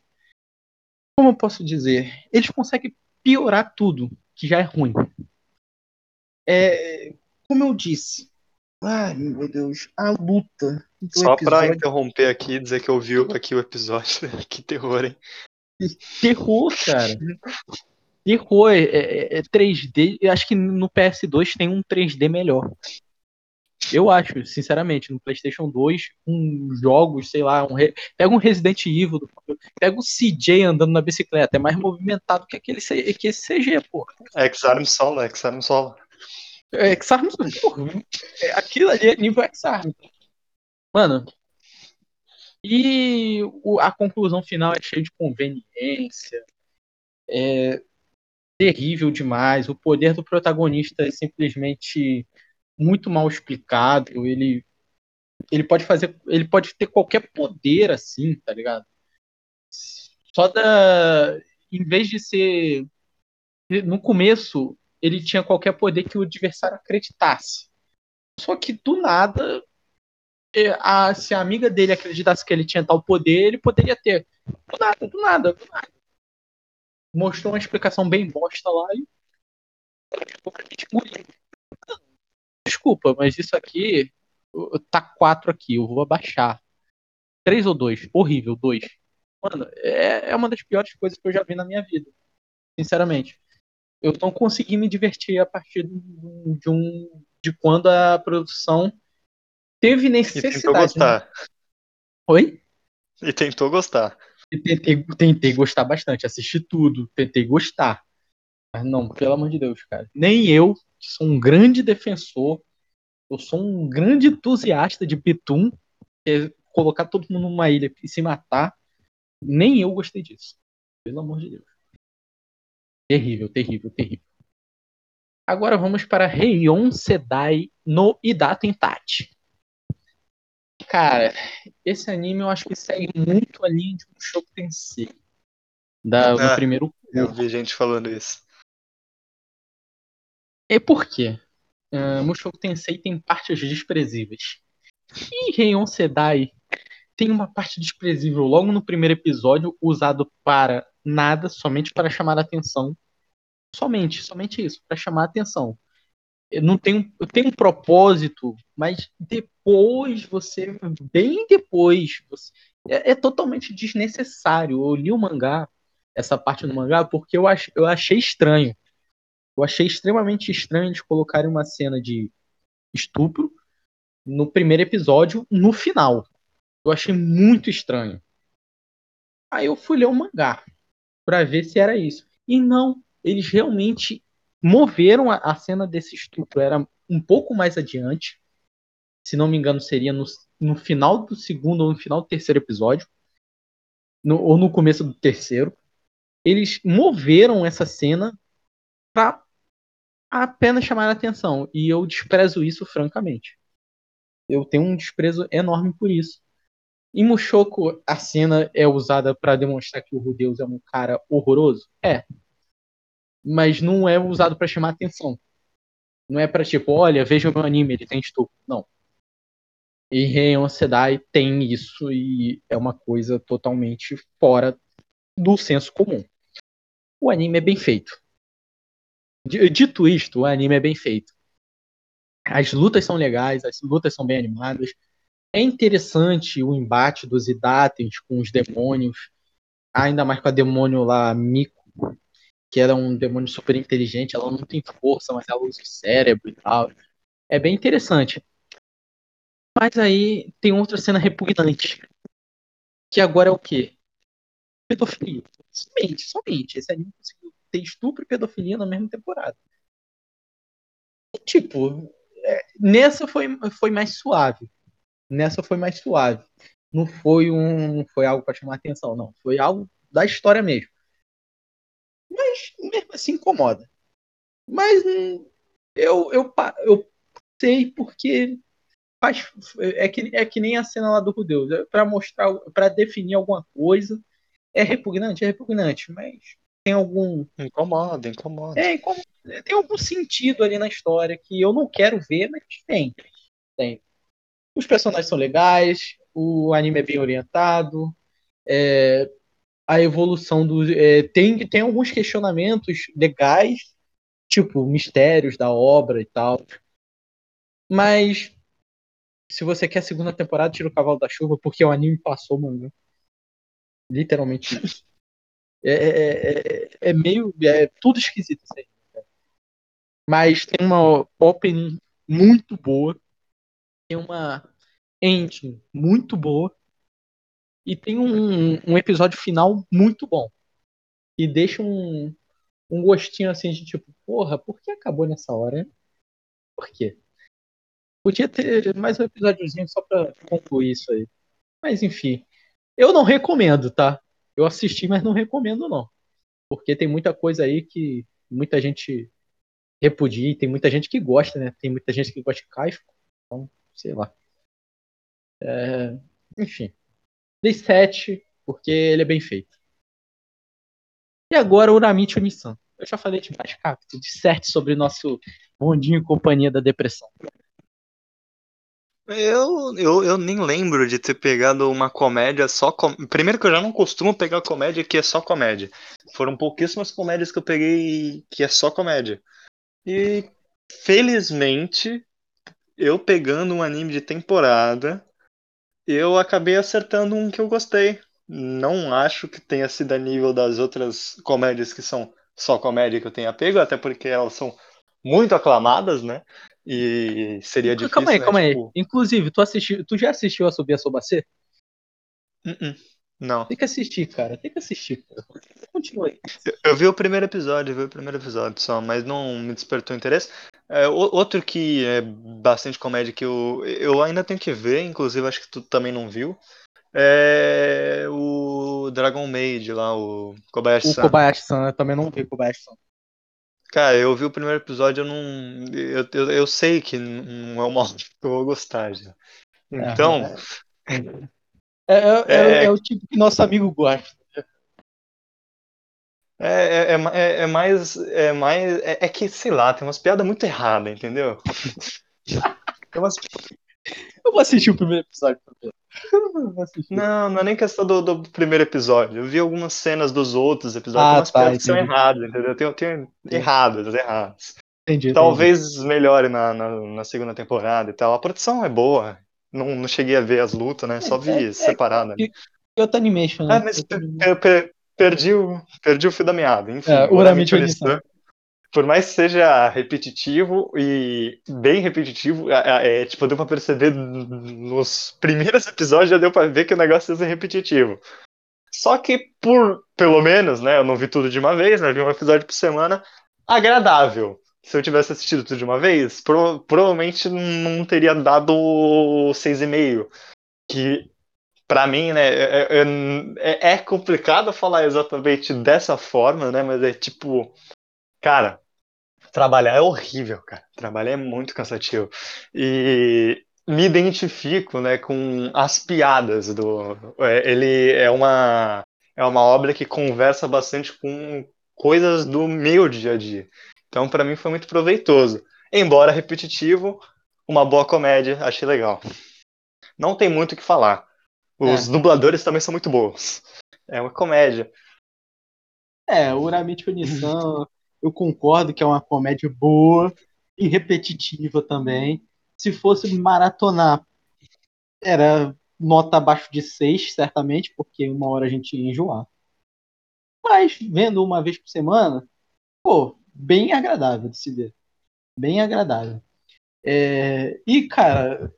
como eu posso dizer? Eles conseguem piorar tudo que já é ruim. É, como eu disse. Ai, meu Deus, a luta. Só episódio... pra interromper aqui e dizer que eu vi aqui o episódio. que terror, hein? Terror, cara. Terror é, é, é 3D. Eu acho que no PS2 tem um 3D melhor. Eu acho, sinceramente, no PlayStation 2, com jogos, sei lá, um re... pega um Resident Evil, pega o CJ andando na bicicleta, é mais movimentado que aquele que esse CG, pô. X-Arm Solo, X-Arm Solo. É, X-Arm Solo, é, aquilo ali é nível X-Arm. Mano, e o, a conclusão final é cheia de conveniência, é terrível demais, o poder do protagonista é simplesmente muito mal explicado. Ele ele pode fazer, ele pode ter qualquer poder assim, tá ligado? Só da em vez de ser no começo ele tinha qualquer poder que o adversário acreditasse. Só que do nada a, se a amiga dele acreditasse que ele tinha tal poder, ele poderia ter. Do nada, do nada, do nada. Mostrou uma explicação bem bosta lá e. Desculpa, mas isso aqui tá 4 aqui, eu vou abaixar. 3 ou 2? Horrível, 2. Mano, é, é uma das piores coisas que eu já vi na minha vida. Sinceramente. Eu não consegui me divertir a partir de um. de quando a produção teve necessidade. E tentou gostar. Né? Oi? E tentou gostar. E tentei, tentei gostar bastante, assisti tudo, tentei gostar. Mas não, pelo amor de Deus, cara. Nem eu sou um grande defensor, eu sou um grande entusiasta de Pitum, é colocar todo mundo numa ilha e se matar. Nem eu gostei disso. Pelo amor de Deus. Terrível, terrível, terrível. Agora vamos para Reion Sedai no Idato Intate. Cara, esse anime eu acho que segue muito a linha de um show Tensei. Da, do ah, primeiro. Eu vi gente falando isso. É por quê? Uh, Mushoku Tensei tem partes desprezíveis. E Reion Sedai tem uma parte desprezível logo no primeiro episódio, usado para nada, somente para chamar a atenção. Somente, somente isso, para chamar a atenção. Não tem, tem um propósito, mas depois você, bem depois, você, é, é, totalmente desnecessário. Eu li o mangá, essa parte do mangá, porque eu, ach, eu achei estranho Eu achei extremamente estranho eles colocarem uma cena de estupro no primeiro episódio, no final. Eu achei muito estranho. Aí eu fui ler o mangá para ver se era isso. E não, eles realmente moveram a, a, cena desse estupro. Era um pouco mais adiante. Se não me engano, seria no, no final do segundo ou no final do terceiro episódio. No, ou no começo do terceiro. Eles moveram essa cena para apenas chamar a atenção. E eu desprezo isso francamente. Eu tenho um desprezo enorme por isso. Em Mushoku, a cena é usada para demonstrar que o Rudeus é um cara horroroso? É. Mas não é usado para chamar atenção. Não é para tipo, olha, veja o meu anime, ele tem estupro. Não. E Reion Sedai tem isso e é uma coisa totalmente fora do senso comum. O anime é bem feito. Dito isto, o anime é bem feito. As lutas são legais, as lutas são bem animadas. É interessante o embate dos Idates com os demônios, ainda mais com a demônio lá, Miko, que era um demônio super inteligente. Ela não tem força, mas ela usa o cérebro e tal. É bem interessante. Mas aí tem outra cena repugnante. Que agora é o quê? Pedofilia. Somente, somente. Esse anime conseguiu ter estupro e pedofilia na mesma temporada. E, tipo, é, nessa foi, foi mais suave. Nessa foi mais suave. Não foi um, não foi algo para chamar atenção, não. Foi algo da história mesmo. Mas mesmo assim incomoda. Mas hum, eu, eu, eu sei porque faz, é, que, é que nem a cena lá do Rudeus. É para mostrar, para definir alguma coisa. É repugnante, é repugnante, mas tem algum. Incomoda, incomoda. É, tem algum sentido ali na história que eu não quero ver, mas tem. Tem. Os personagens são legais, o anime é bem orientado, é, a evolução do. É, tem, tem alguns questionamentos legais, tipo mistérios da obra e tal. Mas se você quer a segunda temporada, tira o cavalo da chuva, porque o anime passou, mano. Literalmente isso. É, é, é, é, meio. É tudo esquisito isso aí. Mas tem uma opening muito boa tem uma ending muito boa e tem um, um episódio final muito bom. E deixa um, um gostinho assim de tipo, porra, por que acabou nessa hora? Por quê? Podia ter mais um episódiozinho só pra concluir isso aí. Mas enfim. Eu não recomendo, tá? Eu assisti, mas não recomendo não. Porque tem muita coisa aí que muita gente repudia, tem muita gente que gosta, né? Tem muita gente que gosta de Caifo. Então, sei lá. É, enfim. Dei 7, porque ele é bem feito. E agora, Uramichi Onisan. Eu já falei demais, capto, de 7 sobre nosso bondinho companhia da depressão. Eu, eu, eu nem lembro de ter pegado uma comédia só. Com... Primeiro que eu já não costumo pegar comédia que é só comédia. Foram pouquíssimas comédias que eu peguei que é só comédia. E felizmente eu pegando um anime de temporada, eu acabei acertando um que eu gostei. Não acho que tenha sido a nível das outras comédias que são só comédia que eu tenha pego, até porque elas são muito aclamadas, né? E seria difícil. Calma aí, né? calma tipo... aí. Inclusive, tu, assistiu, tu já assistiu a Subir a Sobacê? Uh -uh. Não. Tem que assistir, cara. Tem que assistir. Continua aí. Eu, eu, vi o primeiro episódio, vi o primeiro episódio só, mas não me despertou interesse. É, outro que é bastante comédia que eu, eu ainda tenho que ver, inclusive acho que tu também não viu, é o Dragon Maid lá, o Kobayashi-san. O Kobayashi-san, eu também não vi o Kobayashi-san. Cara, eu vi o primeiro episódio, eu não. Eu, eu, eu sei que não é uma que eu vou gostar já. Então. É. É, é, é, é, o tipo que nosso amigo gosta. É, é, é, é mais. É, mais é, é, que, sei lá, tem umas piadas muito erradas, entendeu? umas... Eu vou assistir o primeiro episódio Não, não é nem questão do, do, primeiro episódio. Eu vi algumas cenas dos outros episódios, ah, umas tá, piadas que são erradas, entendeu? Tem, tem erradas, erradas. Entendi, Talvez entendi. melhore na, na, na, segunda temporada e tal. A produção é boa, não, não cheguei a ver as lutas, né? Só vi é, é separado. É, Kyoto Animation, né? Ah, mas perdi, o, perdi o fio da meada. Enfim, é, Uramichi por mais que seja repetitivo e bem repetitivo, é, é, tipo, deu pra perceber nos primeiros episódios, já deu pra ver que o negócio ia ser repetitivo. Só que, por, pelo menos, né, eu não vi tudo de uma vez, né, vi um episódio por semana, agradável. Se eu tivesse assistido tudo de uma vez, pro, provavelmente não teria dado 6,5. Que, para mim, né, é, é, é complicado falar exatamente dessa forma, né, mas é tipo Cara, trabalhar é horrível, cara. Trabalhar é muito cansativo. E me identifico, né, com as piadas do. É, ele é uma é uma obra que conversa bastante com coisas do meu dia a dia. Então, para mim foi muito proveitoso. Embora repetitivo, uma boa comédia, achei legal. Não tem muito o que falar. Os é. dubladores também são muito bons. É uma comédia. É, Uramichi Nissan eu concordo que é uma comédia boa e repetitiva também. Se fosse maratonar, era nota abaixo de 6, certamente, porque uma hora a gente ia enjoar. Mas, vendo uma vez por semana, pô, bem agradável de se ver. Bem agradável. É... E, cara,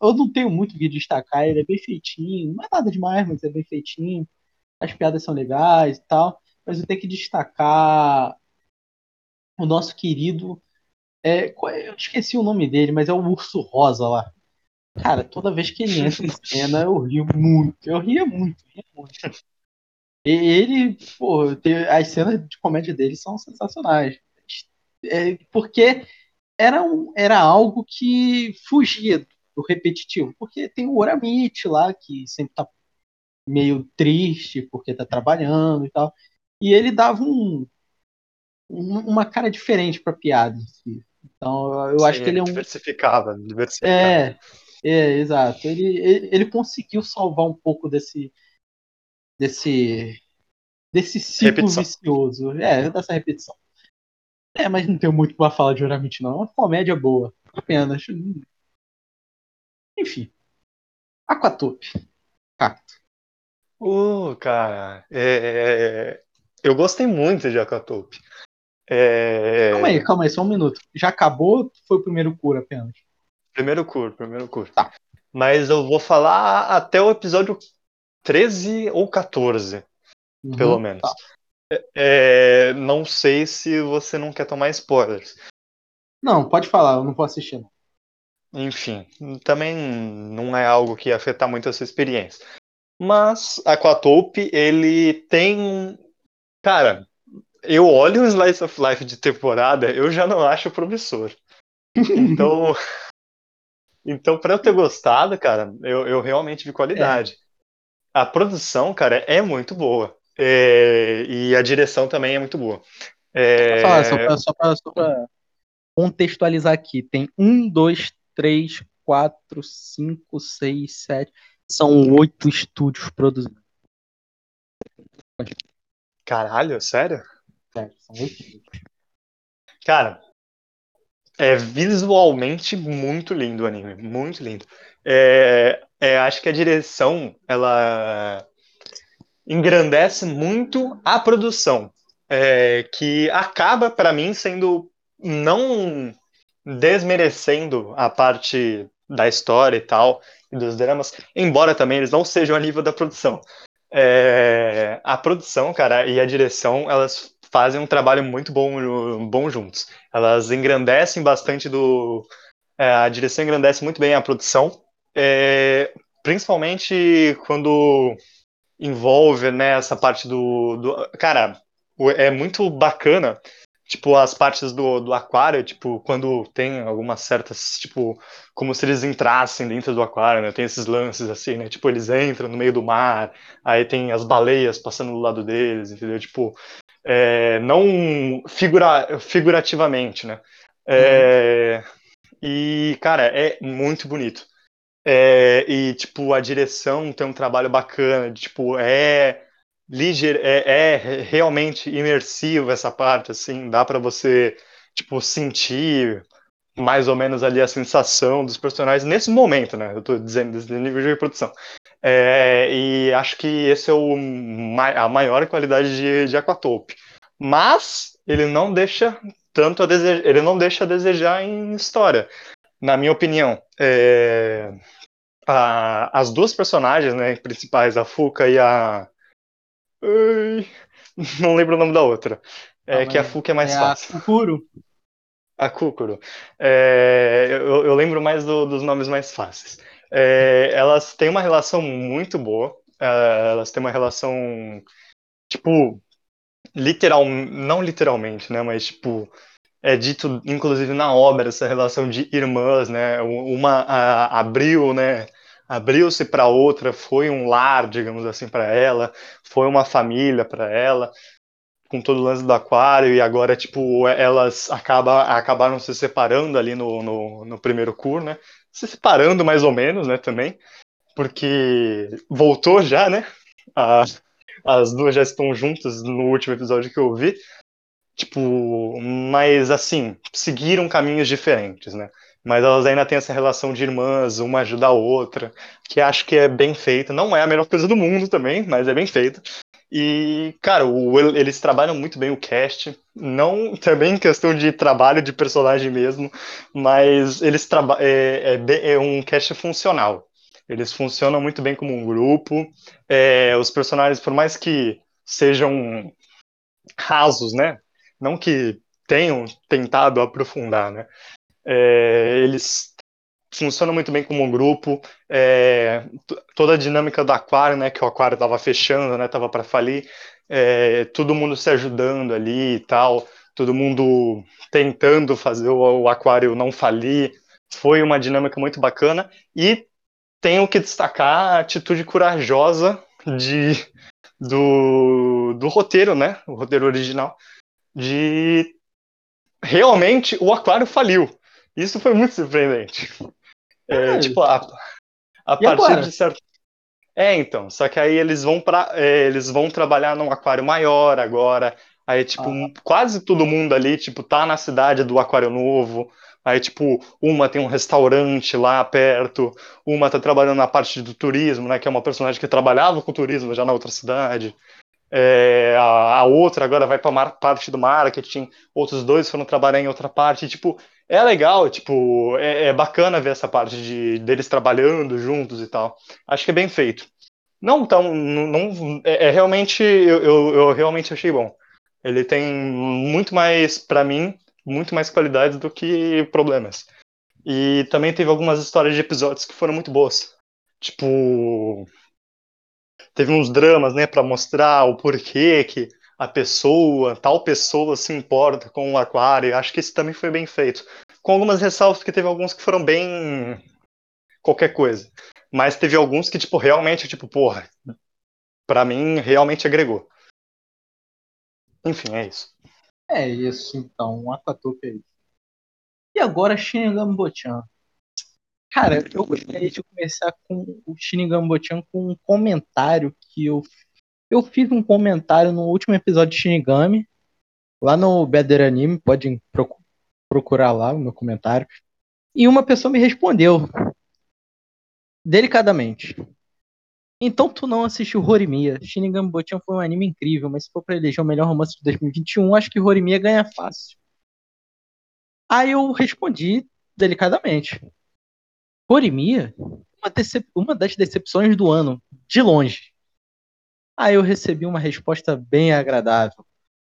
eu não tenho muito o que destacar, ele é bem feitinho, não é nada demais, mas é bem feitinho. As piadas são legais e tal. Mas eu tenho que destacar o nosso querido. É, eu esqueci o nome dele, mas é o Urso Rosa lá. Cara, toda vez que ele entra em cena, eu rio muito. Eu ria muito, ria muito. E ele, pô, as cenas de comédia dele são sensacionais. É, porque era, um, era algo que fugia do repetitivo. Porque tem o Oramite lá, que sempre tá meio triste porque tá trabalhando e tal. E ele dava um, uma cara diferente para piada. Então, eu Sim, acho que ele é um. Diversificava, diversificava. É, é, exato. Ele, ele, ele, conseguiu salvar um pouco desse. desse. desse ciclo repetição. vicioso. É, dessa repetição. É, mas não tenho muito para falar de Uramite, não. É uma comédia boa. Apenas. Enfim. Aquatope. Cacto. Uh, cara. É, é, é, eu gostei muito de Aquatope. É... Calma aí, calma aí, só um minuto. Já acabou foi o primeiro cura apenas? Primeiro cura, primeiro cura. Tá. Mas eu vou falar até o episódio 13 ou 14, uhum, pelo menos. Tá. É, não sei se você não quer tomar spoilers. Não, pode falar, eu não vou assistir. Não. Enfim, também não é algo que ia afetar muito a sua experiência. Mas Aquatope, ele tem. Cara, eu olho o Slice of Life de temporada, eu já não acho promissor. Então, então para eu ter gostado, cara, eu, eu realmente vi qualidade. É. A produção, cara, é muito boa. É, e a direção também é muito boa. É... Falar, só pra, só, pra, só pra contextualizar aqui, tem um, dois, três, quatro, cinco, seis, sete. São oito estúdios produzindo. Caralho, sério? são Cara, é visualmente muito lindo o anime, muito lindo. É, é, acho que a direção ela engrandece muito a produção, é, que acaba para mim sendo não desmerecendo a parte da história e tal e dos dramas, embora também eles não sejam a nível da produção. É, a produção, cara, e a direção, elas fazem um trabalho muito bom, bom juntos. Elas engrandecem bastante do. É, a direção engrandece muito bem a produção, é, principalmente quando envolve né, essa parte do, do. Cara, é muito bacana tipo, as partes do, do aquário, tipo, quando tem algumas certas, tipo, como se eles entrassem dentro do aquário, né? Tem esses lances assim, né? Tipo, eles entram no meio do mar, aí tem as baleias passando do lado deles, entendeu? Tipo, é, não figura, figurativamente, né? É, uhum. E, cara, é muito bonito. É, e, tipo, a direção tem um trabalho bacana, de, tipo, é, ligeiro, é, é realmente imersivo essa parte, assim, dá para você, tipo, sentir mais ou menos ali a sensação dos personagens nesse momento, né? Eu tô dizendo desse nível de produção. É, e acho que esse é o, a maior qualidade de, de Aquatope. Mas ele não deixa tanto a desejar, ele não deixa a desejar em história, na minha opinião. É, a, as duas personagens, né, principais, a Fuka e a não lembro o nome da outra. É ah, que a Fuka é mais é fácil. A Kukuro. A Kukuro. É, eu, eu, lembro mais do, dos nomes mais fáceis. É, elas têm uma relação muito boa. É, elas têm uma relação, tipo, literal, não literalmente, né? Mas, tipo, é dito, inclusive, na obra, essa relação de irmãs, né? Uma a, abriu, né? Abriu-se para outra, foi um lar, digamos assim, para ela, foi uma família para ela, com todo o lance do aquário, e agora, tipo, elas acaba, acabaram se separando ali no, no, no primeiro curso, né? Se separando mais ou menos, né, também, porque voltou já, né? A, as duas já estão juntas no último episódio que eu vi. Tipo, mas assim, seguiram caminhos diferentes, né? Mas elas ainda têm essa relação de irmãs, uma ajuda a outra, que acho que é bem feita. Não é a melhor coisa do mundo também, mas é bem feita. E, cara, o, eles trabalham muito bem o cast, não também em questão de trabalho de personagem mesmo, mas eles. É, é, é, um cast funcional. Eles funcionam muito bem como um grupo. É, os personagens, por mais que sejam rasos, né? Não que tenham tentado aprofundar, né? É, eles funcionam muito bem como um grupo. É, toda a dinâmica do aquário, né? Que o aquário estava fechando, né? Tava para falir. É, todo mundo se ajudando ali e tal. Todo mundo tentando fazer o, o aquário não falir. Foi uma dinâmica muito bacana. E tenho que destacar a atitude corajosa de, do, do roteiro, né? O roteiro original. De realmente o aquário faliu. Isso foi muito surpreendente. É, é. tipo, a, a partir agora? de certo. É, então. Só que aí eles vão para é, eles vão trabalhar num aquário maior agora. Aí, tipo, ah. quase todo mundo ali, tipo, tá na cidade do aquário novo. Aí, tipo, uma tem um restaurante lá perto, uma tá trabalhando na parte do turismo, né? Que é uma personagem que trabalhava com turismo já na outra cidade. É, a, a, outra agora vai para parte do marketing, outros dois foram trabalhar em outra parte. tipo, é legal, tipo, é, é, bacana ver essa parte de deles trabalhando juntos e tal. Acho que é bem feito. Não tão, não, é, é realmente, eu, eu, eu, realmente achei bom. Ele tem muito mais, para mim, muito mais qualidades do que problemas. E também teve algumas histórias de episódios que foram muito boas. Tipo, teve uns dramas, né, para mostrar o porquê que a pessoa, tal pessoa se importa com o aquário. Acho que isso também foi bem feito. Com algumas ressalvas, que teve alguns que foram bem qualquer coisa. Mas teve alguns que, tipo, realmente, tipo, porra, pra mim, realmente agregou. Enfim, é isso. É isso, então. Atatuca é isso. E agora, Shinigami Bochan. Cara, eu gostaria de começar com o Shinigami Bochan com um comentário que eu eu fiz um comentário no último episódio de Shinigami, lá no Better Anime, podem procurar lá o meu comentário. E uma pessoa me respondeu, delicadamente. Então tu não assistiu Horimiya. Shinigami Bochan foi um anime incrível, mas se for pra eleger o melhor romance de 2021, acho que Horimiya ganha fácil. Aí eu respondi delicadamente. Horimiya? Uma, uma das decepções do ano, de longe. Aí eu recebi uma resposta bem agradável.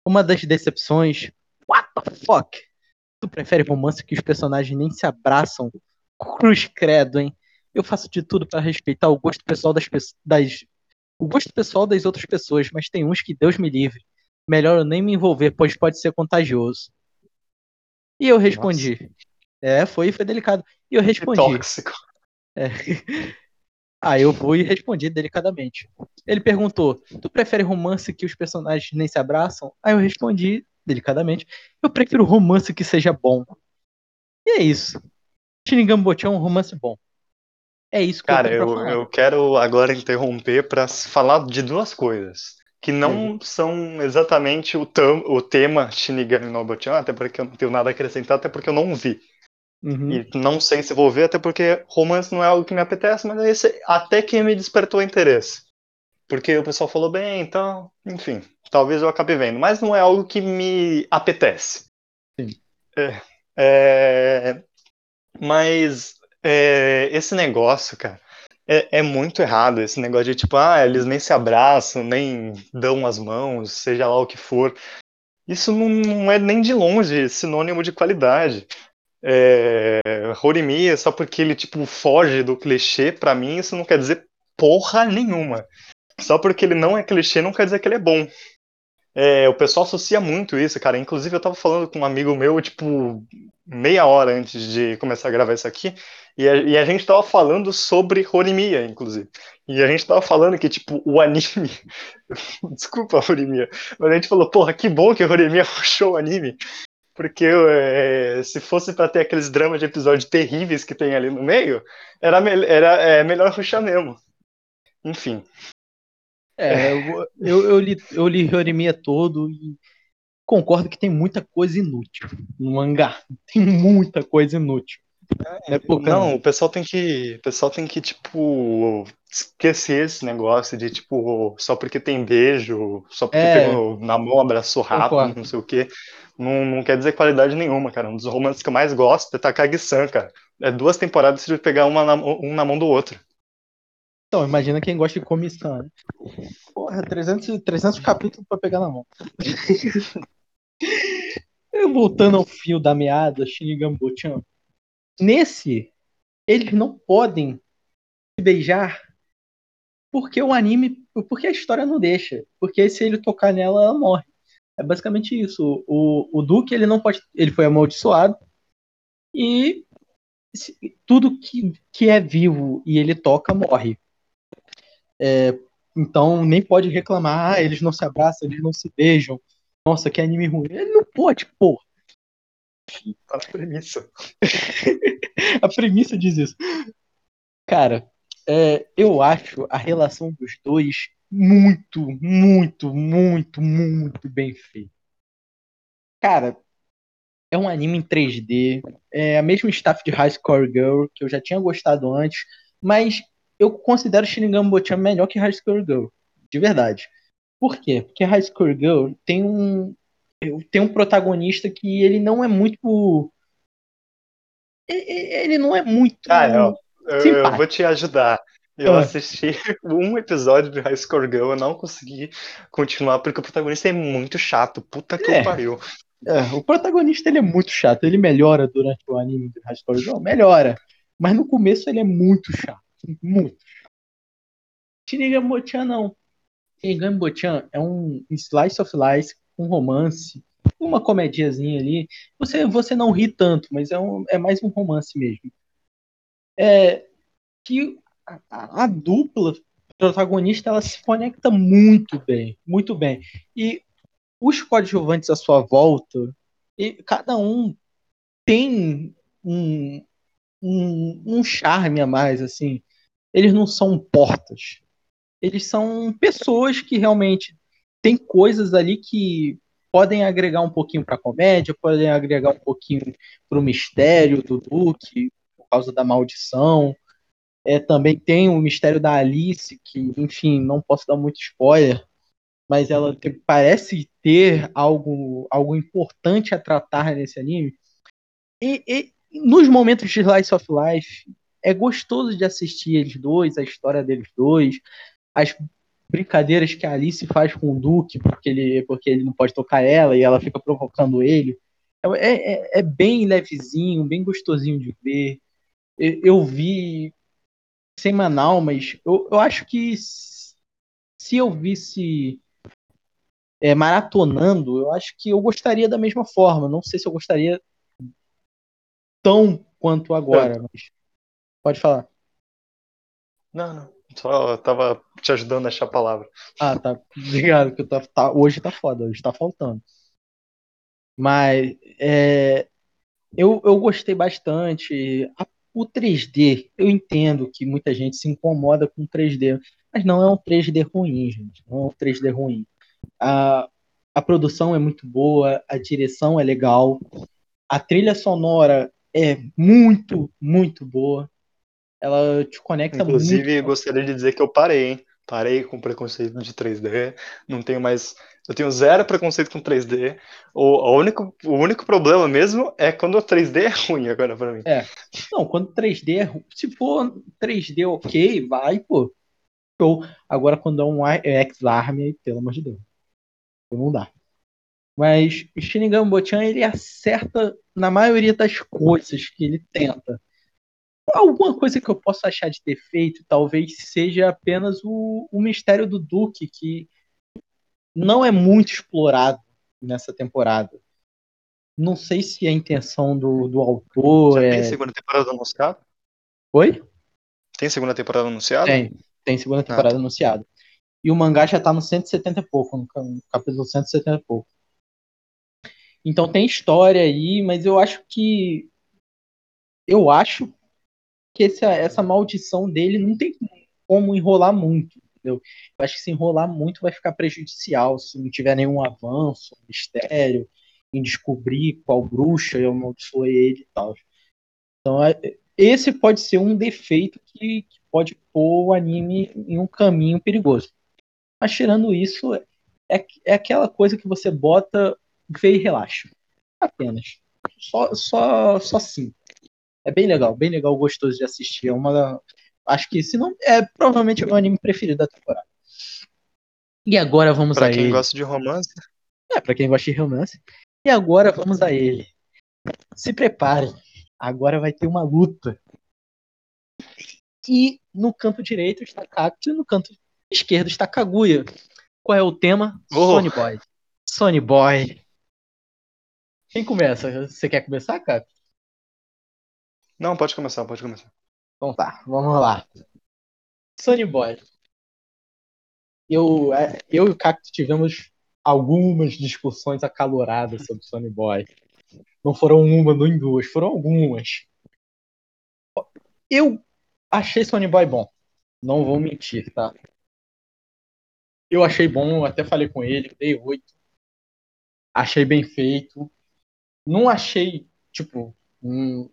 Uma das decepções. What the fuck? Tu prefere romance que os personagens nem se abraçam? Cruz credo, hein? Eu faço de tudo para respeitar o gosto pessoal das, das o gosto pessoal das outras pessoas, mas tem uns que Deus me livre. Melhor eu nem me envolver, pois pode ser contagioso. E eu respondi. Nossa. É, foi, foi delicado. E eu respondi. Que tóxico. É. Aí eu fui e respondi delicadamente. Ele perguntou: Tu prefere romance que os personagens nem se abraçam? Aí eu respondi delicadamente: Eu prefiro romance que seja bom. E é isso. Shinigami é um romance bom. É isso que Cara, eu, eu, eu quero agora interromper para falar de duas coisas. Que não uhum. são exatamente o, tam, o tema Shinigami no Bochan, até porque eu não tenho nada a acrescentar, até porque eu não vi. Uhum. E não sei se vou ver, até porque romance não é algo que me apetece, mas esse até que me despertou interesse. porque o pessoal falou bem, então, enfim, talvez eu acabe vendo, mas não é algo que me apetece. Sim. É, é, mas é, esse negócio, cara, é, é, muito errado. Esse negócio de tipo, ah, eles nem se abraçam, nem dão as mãos, seja lá o que for. Isso não, não é nem de longe sinônimo de qualidade. É, Horimi, só porque ele tipo foge do clichê, para mim isso não quer dizer porra nenhuma. Só porque ele não é clichê não quer dizer que ele é bom. É, o pessoal associa muito isso, cara. Inclusive, eu tava falando com um amigo meu, tipo, meia hora antes de começar a gravar isso aqui, e a, e a gente tava falando sobre Horimiya, inclusive. E a gente tava falando que, tipo, o anime. Desculpa, Horimiya. Mas a gente falou, porra, que bom que Horimiya puxou o anime. Porque é, se fosse para ter aqueles dramas de episódio terríveis que tem ali no meio, era, me era é, melhor ruxar mesmo. Enfim. É, eu, eu, li, eu li todo e concordo que tem muita coisa inútil no mangá. Tem muita coisa inútil. É, é não, o pessoal tem que, o pessoal tem que tipo esquecer esse negócio de tipo só porque tem beijo, só porque é, pegou na mão, abraçou rápido, não sei o quê. Não, não quer dizer qualidade nenhuma, cara. Um dos romances que eu mais gosto é Takagi-san, cara. É duas temporadas de pegar uma na, um na mão do outro. Então, imagina quem gosta de comissão, né? Porra, 300, 300 capítulos pra pegar na mão. Voltando ao fio da meada, Shinigami-chan. Nesse, eles não podem se beijar porque o anime, porque a história não deixa. Porque se ele tocar nela, ela morre. É basicamente isso. O, o Duque, ele não pode, ele foi amaldiçoado e tudo que, que é vivo e ele toca morre. É, então nem pode reclamar, ah, eles não se abraçam, eles não se beijam. Nossa, que anime ruim. Ele não pode, porra. Tá na premissa. a premissa diz isso. Cara, é, eu acho a relação dos dois muito, muito, muito, muito bem feita. Cara, é um anime em 3D, é a mesma staff de High Score Girl, que eu já tinha gostado antes, mas eu considero Shinigami Bochan melhor que High School Girl, de verdade. Por quê? Porque High School Girl tem um tem um protagonista que ele não é muito ele não é muito ah, eu, eu, eu vou te ajudar eu ah. assisti um episódio de High Score Girl, eu não consegui continuar porque o protagonista é muito chato. Puta que é. pariu. É, o protagonista ele é muito chato. Ele melhora durante o anime de High Score Girl? Melhora. Mas no começo ele é muito chato. Muito. Shinigami-chan não. Shinigami-chan é um slice of life, um romance, uma comediazinha ali. Você, você não ri tanto, mas é, um, é mais um romance mesmo. É que a, a, dupla protagonista ela se conecta muito bem, muito bem. E os coadjuvantes à sua volta, e cada um tem um, um, um charme a mais, assim eles não são portas. Eles são pessoas que realmente têm coisas ali que podem agregar um pouquinho para a comédia, podem agregar um pouquinho para o mistério do Duke, por causa da maldição. É, também tem o mistério da Alice, que, enfim, não posso dar muito spoiler, mas ela tem, parece ter algo, algo importante a tratar nesse anime. E, e nos momentos de Slice of Life, é gostoso de assistir eles dois, a história deles dois, as brincadeiras que a Alice faz com o Duke, porque ele, porque ele não pode tocar ela e ela fica provocando ele. É, é, é bem levezinho, bem gostosinho de ver. Eu, eu vi semanal, mas eu, eu acho que se eu visse é, maratonando, eu acho que eu gostaria da mesma forma. Não sei se eu gostaria tão quanto agora, é. mas Pode falar. Não, não. Só tava te ajudando a achar a palavra. Ah, tá. Obrigado, que tá, tá, hoje tá foda, hoje tá faltando. Mas é, eu, eu gostei bastante. A, o 3D, eu entendo que muita gente se incomoda com 3D, mas não é um 3D ruim, gente. Não é um 3D ruim. A, a produção é muito boa, a direção é legal, a trilha sonora é muito, muito boa ela te conecta Inclusive, muito. gostaria de dizer que eu parei, hein? Parei com preconceito de 3D, não tenho mais. Eu tenho zero preconceito com 3D. O, único, o único problema mesmo é quando o 3D é ruim agora pra mim. É. Não, quando 3D é ruim. Se for 3D ok, vai, pô. Show. Agora quando é um X-Arm, pelo amor de Deus. Não dá. Mas Shinigami Bochan, ele acerta na maioria das coisas que ele tenta. Alguma coisa que eu posso achar de defeito talvez seja apenas o, o mistério do Duque, que não é muito explorado nessa temporada. Não sei se a intenção do, do autor Já é. Tem segunda temporada anunciada? Oi? Tem segunda temporada anunciada? Tem, tem segunda temporada ah. anunciada. E o mangá já tá no 170 e pouco, no capítulo 170 e pouco. Então tem história aí, mas eu acho que. Eu acho que essa, essa maldição dele não tem como enrolar muito. Entendeu? Eu acho que se enrolar muito vai ficar prejudicial se não tiver nenhum avanço, mistério, em descobrir qual bruxa amaldiçoou ele e tal. Então, é, esse pode ser um defeito que, que, pode pôr o anime em um caminho perigoso. Mas tirando isso, é, é aquela coisa que você bota, vê e relaxa. Apenas. Só, só, só sim. É bem legal, bem legal, gostoso de assistir. É uma. Acho que se não. É provavelmente o meu anime preferido da temporada. E agora vamos pra a ele. Pra quem gosta de romance. É, pra quem gosta de romance. E agora vamos a ele. Se prepare. Agora vai ter uma luta. E no canto direito está Cactus e no canto esquerdo está Kaguya. Qual é o tema? Oh. Sony Boy. Sony Boy. Quem começa? Você quer começar, Cactus? Não, pode começar, pode começar. Então tá, vamos lá. Sony Boy. Eu, é, eu e o Cacto tivemos algumas discussões acaloradas sobre Sony Boy. Não foram uma, nem duas, foram algumas. Eu achei Sony Boy bom. Não vou mentir, tá? Eu achei bom, até falei com ele, dei oito. Achei bem feito. Não achei, tipo, um,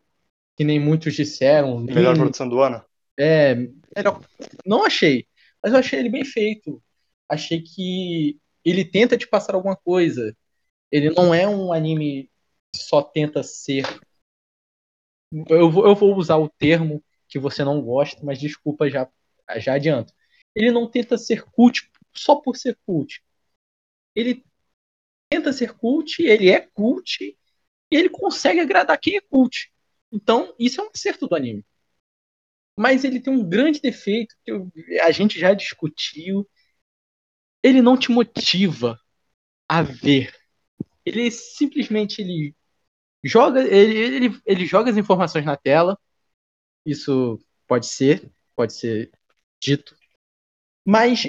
que nem muitos disseram. Melhor nem... produção do ano? É, melhor... não achei, mas eu achei ele bem feito. Achei que ele tenta te passar alguma coisa. Ele não é um anime que só tenta ser. Eu vou, eu vou usar o termo que você não gosta, mas desculpa, já, já adianto. Ele não tenta ser cult só por ser cult. Ele tenta ser cult, ele é cult, e ele consegue agradar quem é cult. Então, isso é um acerto do anime. Mas ele tem um grande defeito que eu, a gente já discutiu. Ele não te motiva a ver. Ele simplesmente ele joga, ele, ele, ele joga as informações na tela. Isso pode ser, pode ser dito. Mas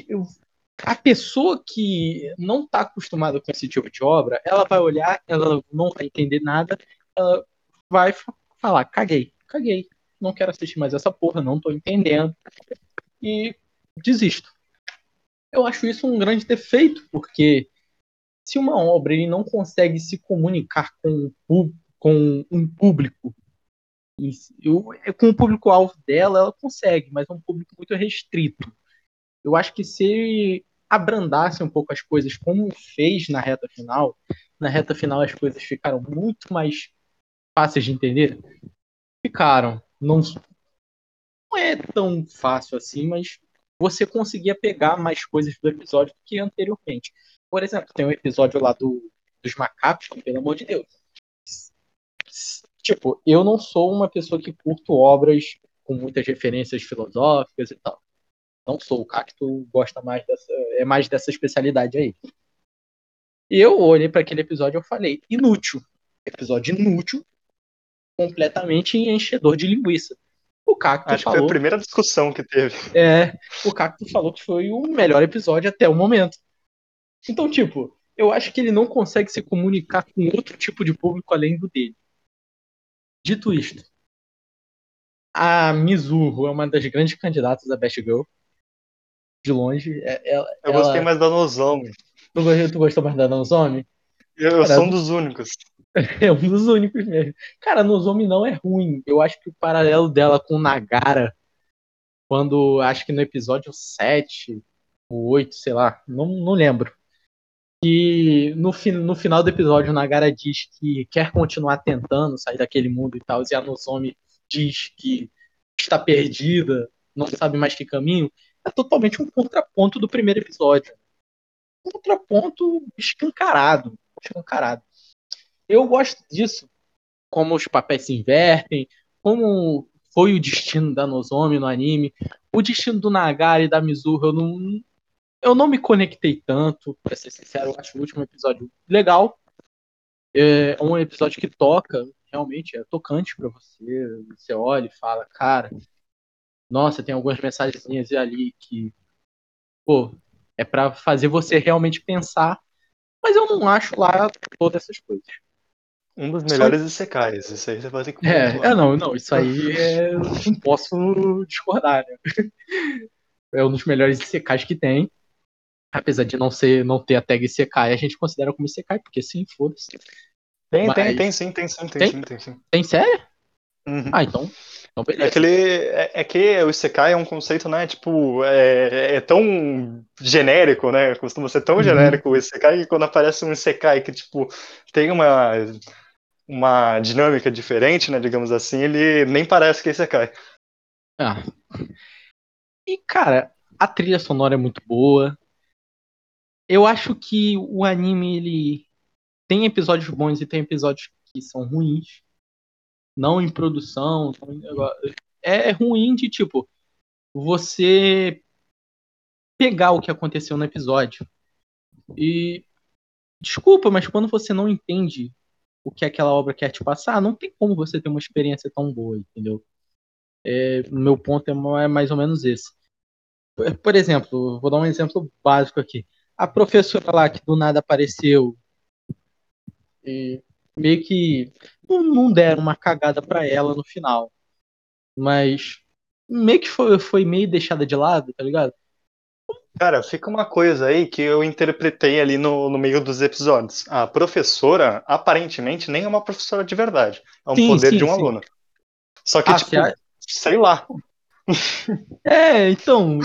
a pessoa que não está acostumada com esse tipo de obra, ela vai olhar, ela não vai entender nada, ela vai falar, caguei, caguei, não quero assistir mais essa porra, não tô entendendo. E desisto. Eu acho isso um grande defeito, porque se uma obra ele não consegue se comunicar com, com um público, com o público-alvo dela, ela consegue, mas é um público muito restrito. Eu acho que se abrandasse um pouco as coisas como fez na reta final, na reta final as coisas ficaram muito mais fáceis de entender? Ficaram. Não, não é tão fácil assim, mas você conseguia pegar mais coisas do episódio do que anteriormente. Por exemplo, tem um episódio lá do, dos macacos, que, pelo amor de Deus. Tipo, eu não sou uma pessoa que curto obras com muitas referências filosóficas e tal. Não sou. O Cacto gosta mais dessa. É mais dessa especialidade aí. Eu olhei para aquele episódio e falei, inútil. Episódio inútil, completamente enchedor de linguiça. O Cacto Acho falou, que foi a primeira discussão que teve. É, o Cacto falou que foi o melhor episódio até o momento. Então, tipo, eu acho que ele não consegue se comunicar com outro tipo de público além do dele. Dito isto, a Mizuho é uma das grandes candidatas a Best Girl. De longe. Ela, é, eu gostei mais da Nozomi. Tu, tu gostou mais da Nozomi? Eu, eu sou um dos únicos. É um dos únicos mesmo. Cara, Nozomi não é ruim. Eu acho que o paralelo dela com Nagara, quando acho que no episódio 7, o 8, sei lá, não, não lembro. E no, no final do episódio, Nagara diz que quer continuar tentando sair daquele mundo e tal, e a Nozomi diz que está perdida, não sabe mais que caminho, é totalmente um contraponto do primeiro episódio. Um contraponto escancarado. Escancarado. Eu gosto disso, como os papéis se invertem, como foi o destino da Nozomi no anime. O destino do Nagara e da Mizuho eu não, eu não me conectei tanto, pra ser sincero, eu acho o último episódio legal. É um episódio que toca, realmente é tocante para você. Você olha e fala, cara, nossa, tem algumas mensagenzinhas ali que, pô, é para fazer você realmente pensar. Mas eu não acho lá todas essas coisas. Um dos melhores Só... secais, isso aí você vai ter que É, é não, não, isso aí é... não posso discordar, né? É um dos melhores secais que tem. Apesar de não ser, não ter a tag Isekai, a gente considera como Isekai, porque sim, foda-se. Tem, Mas... tem, tem sim, tem sim, tem, tem sim, tem sim. Tem sério? Uhum. Ah, então. então é, que ele, é, é, que o Isekai é um conceito, né? Tipo, é, é tão genérico, né? Costuma ser tão uhum. genérico o Isekai que quando aparece um Isekai que, tipo, tem uma, uma dinâmica diferente, né? Digamos assim, ele nem parece que é Isekai. Ah. E, cara, a trilha sonora é muito boa. Eu acho que o anime, ele tem episódios bons e tem episódios que são ruins não em produção. É ruim de tipo você pegar o que aconteceu no episódio. E desculpa, mas quando você não entende o que aquela obra quer te passar, não tem como você ter uma experiência tão boa, entendeu? É, meu ponto é, é mais ou menos esse. Por exemplo, vou dar um exemplo básico aqui. A professora lá que do nada apareceu e meio que não, não deram uma cagada para ela no final. Mas meio que foi, foi meio deixada de lado, tá ligado? Cara, fica uma coisa aí que eu interpretei ali no, no meio dos episódios. A professora, aparentemente, nem é uma professora de verdade. É um sim, poder sim, de um sim. aluno. Só que, ah, tipo, sei lá. É, então,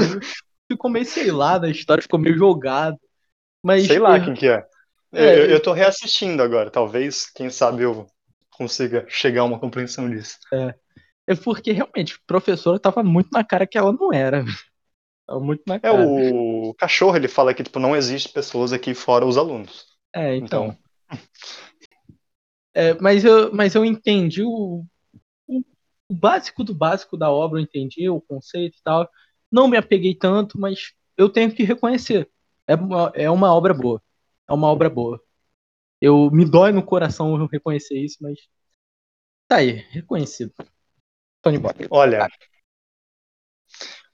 ficou meio sei lá, a história ficou meio jogada. Mas, sei lá quem que é. É, eu, eu tô reassistindo agora, talvez, quem sabe eu consiga chegar a uma compreensão disso. É, é porque realmente, a professora tava muito na cara que ela não era. Tava muito na é, cara. É, o cachorro, ele fala que, tipo, não existe pessoas aqui fora os alunos. É, então. então... É, mas, eu, mas eu entendi o, o, o, básico do básico da obra, eu entendi o conceito e tal. Não me apeguei tanto, mas eu tenho que reconhecer. É uma, é uma obra boa é uma obra boa. Eu me dói no coração eu reconhecer isso, mas tá aí, reconhecido. Tony Boy. Olha,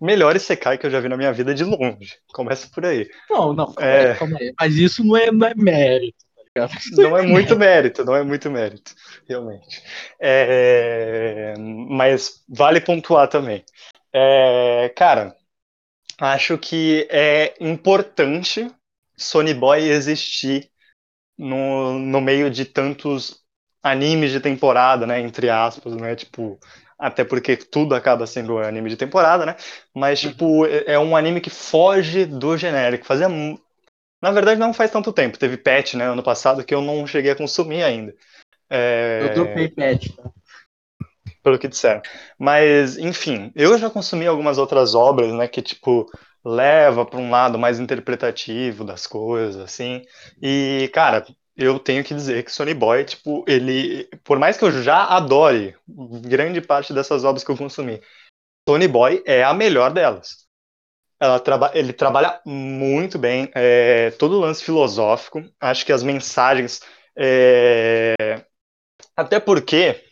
melhor Isekai que eu já vi na minha vida de longe. Começa por aí. Não, não, calma é... aí, calma aí. Mas isso não é, não é mérito, tá ligado? não é muito mérito, não é muito mérito, realmente. É... Mas vale pontuar também. É... Cara, acho que é importante Sony Boy existir no, no meio de tantos animes de temporada, né, entre aspas, né, tipo, até porque tudo acaba sendo anime de temporada, né, mas, tipo, é, é um anime que foge do genérico, fazia, na verdade não faz tanto tempo, teve Pet, né, ano passado, que eu não cheguei a consumir ainda. É... Eu dropei Pet, tá? Pelo que disseram. Mas, enfim, eu já consumi algumas outras obras, né, que, tipo, leva para um lado mais interpretativo das coisas, assim. E, cara, eu tenho que dizer que Sony Boy, tipo, ele, por mais que eu já adore grande parte dessas obras que eu consumi, Sony Boy é a melhor delas. Ela traba ele trabalha muito bem, é, todo o lance filosófico, acho que as mensagens. É, até porque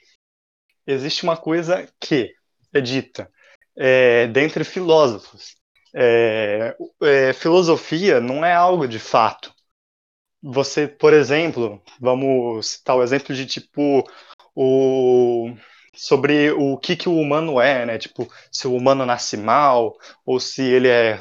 existe uma coisa que é dita é, dentre filósofos, é, é, filosofia não é algo de fato. Você, por exemplo, vamos citar o exemplo de tipo o sobre o que, que o humano é, né? Tipo, se o humano nasce mal ou se ele é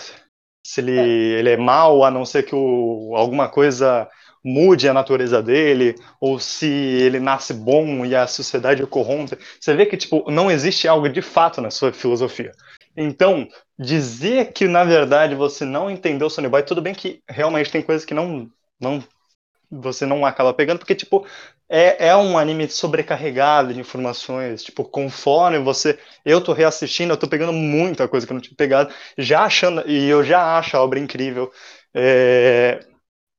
se ele, é. ele é mal a não ser que o, alguma coisa mude a natureza dele, ou se ele nasce bom e a sociedade o corrompe. Você vê que tipo não existe algo de fato na sua filosofia. Então, dizer que na verdade você não entendeu Sony Boy, tudo bem que realmente tem coisas que não, não você não acaba pegando, porque, tipo, é, é um anime sobrecarregado de informações. Tipo, conforme você. Eu tô reassistindo, eu tô pegando muita coisa que eu não tinha pegado, já achando. E eu já acho a obra incrível. É,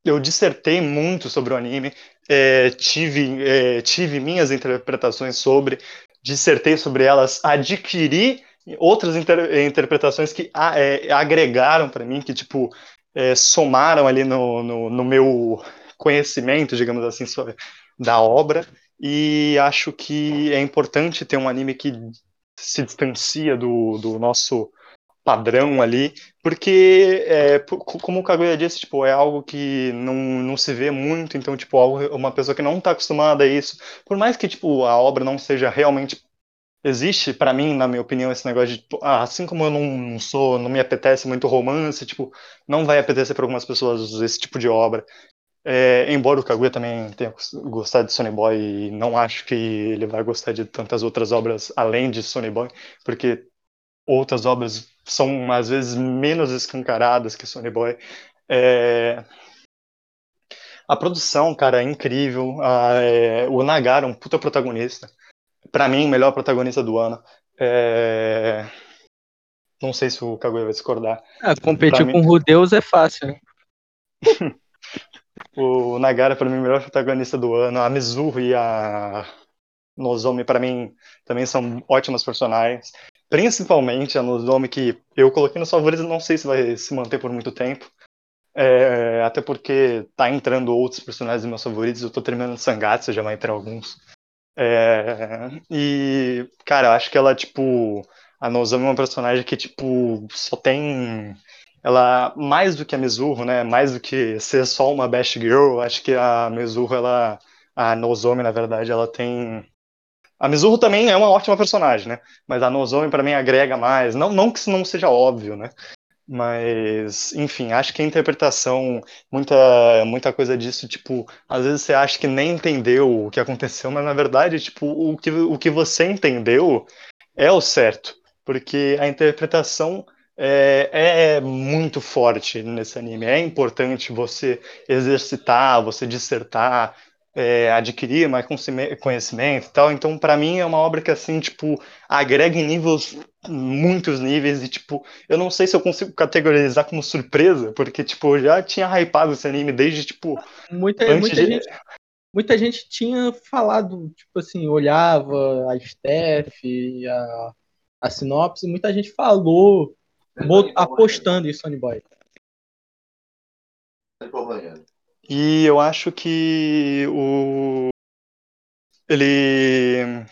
eu dissertei muito sobre o anime, é, tive, é, tive minhas interpretações sobre, dissertei sobre elas, adquiri outras inter, interpretações que é, agregaram para mim, que, tipo, é, somaram ali no, no, no meu conhecimento, digamos assim, sobre, da obra. E acho que é importante ter um anime que se distancia do, do nosso padrão ali, porque, é, como o Kaguya disse, tipo, é algo que não, não se vê muito, então, tipo, uma pessoa que não está acostumada a isso, por mais que, tipo, a obra não seja realmente existe para mim, na minha opinião, esse negócio de tipo, ah, assim como eu não sou, não me apetece muito romance, tipo, não vai apetecer para algumas pessoas esse tipo de obra. É, embora o Kaguya também tenha gostado de Sony Boy, e não acho que ele vai gostar de tantas outras obras além de Sony Boy, porque outras obras são às vezes menos escancaradas que Sony Boy. É... A produção, cara, é incrível. Ah, é... O Nagara, um puta protagonista. Para mim, o melhor protagonista do ano. É... Não sei se o Kaguya vai discordar. Ah, competir pra com mim... Rudeus é fácil, né? O Nagara, para mim, o melhor protagonista do ano. A Mizuho e a Nozomi, para mim, também são ótimas personagens. Principalmente a Nozomi, que eu coloquei nos favoritos, não sei se vai se manter por muito tempo. É, até porque tá entrando outros personagens meus favoritos. Eu tô terminando Sangatsu, já vai entrar alguns. É, e, cara, acho que ela, tipo. A Nozomi é uma personagem que, tipo, só tem ela mais do que a Mizuho, né, mais do que ser só uma best girl, acho que a Mizuho ela a Nozomi, na verdade, ela tem a Mizuho também é uma ótima personagem, né? Mas a Nozomi para mim agrega mais, não não que isso não seja óbvio, né? Mas, enfim, acho que a interpretação, muita, muita coisa disso, tipo, às vezes você acha que nem entendeu o que aconteceu, mas na verdade, tipo, o que, o que você entendeu é o certo. Porque a interpretação é, é, muito forte nesse anime. É importante você exercitar, você dissertar, é, adquirir mais conhecimento e tal. Então, para mim, é uma obra que, assim, tipo, agrega em níveis, muitos níveis, e, tipo, eu não sei se eu consigo categorizar como surpresa, porque, tipo, eu já tinha hypado esse anime desde, tipo, muita, muita de... Gente, muita gente tinha falado, tipo assim, olhava a Steph, a, a sinopse, muita gente falou apostando em Sony Boy. E eu acho que o ele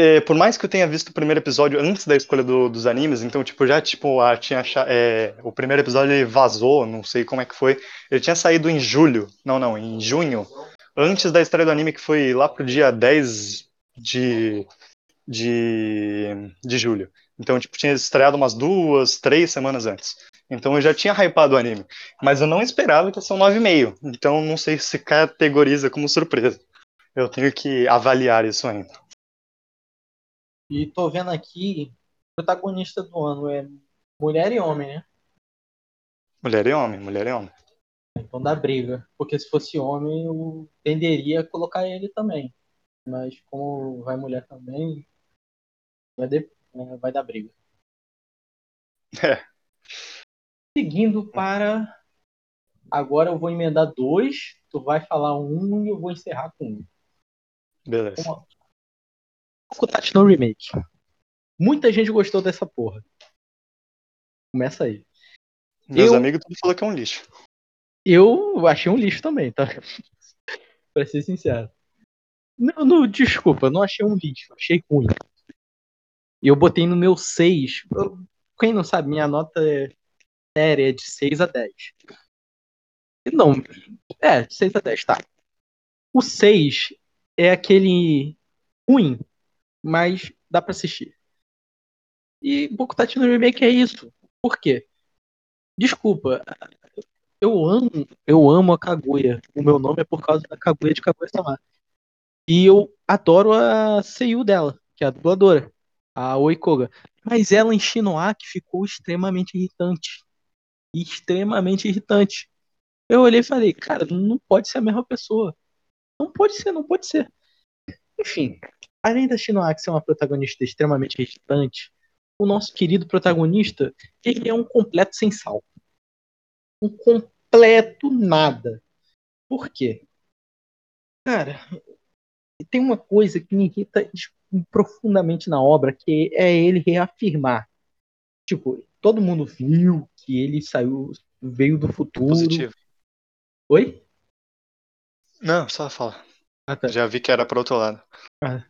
é, por mais que eu tenha visto o primeiro episódio antes da escolha do, dos animes, então, tipo, já, tipo, a, tinha é, o primeiro episódio vazou, não sei como é que foi. Ele tinha saído em julho, não, não, em junho, antes da estreia do anime, que foi lá pro dia 10 de, de, de julho. Então, tipo, tinha estreado umas duas, três semanas antes. Então eu já tinha hypado o anime. Mas eu não esperava que ia ser um 9,5. Então não sei se categoriza como surpresa. Eu tenho que avaliar isso ainda. E tô vendo aqui, o protagonista do ano é mulher e homem, né? Mulher e homem, mulher e homem. Então dá briga. Porque se fosse homem, eu tenderia a colocar ele também. Mas como vai mulher também, vai, de vai dar briga. É. Seguindo para. Agora eu vou emendar dois, tu vai falar um e eu vou encerrar com um. Beleza. Fukutachi no Remake. Muita gente gostou dessa porra. Começa aí. Meus eu... amigos tudo falou que é um lixo. Eu achei um lixo também, tá? pra ser sincero. Não, não, desculpa, não achei um lixo, achei ruim. E eu botei no meu 6. quem não sabe, minha nota é séria é de 6 a 10. Não, é, 6 a 10, tá. O 6 é aquele ruim, mas dá para assistir. E Boku no Remake é isso. Por quê? Desculpa, eu amo, eu amo a Kaguya. O meu nome é por causa da Kaguya de Kaguya-sama. E eu adoro a Seiyu dela, que é a dubladora a Oikoga. Mas ela em Shinoaki ficou extremamente irritante. Extremamente irritante. Eu olhei e falei, cara, não pode ser a mesma pessoa. Não pode ser, não pode ser. Enfim, além da Shinoaki ser uma protagonista extremamente irritante, o nosso querido protagonista, ele é um completo sem sal. Um completo nada. Por quê? Cara, tem uma coisa que me irrita profundamente na obra, que é ele reafirmar. Tipo, todo mundo viu que ele saiu, veio do futuro. Positivo. Oi? Não, só fala. Ah, tá. Já vi que era para outro lado. Ah.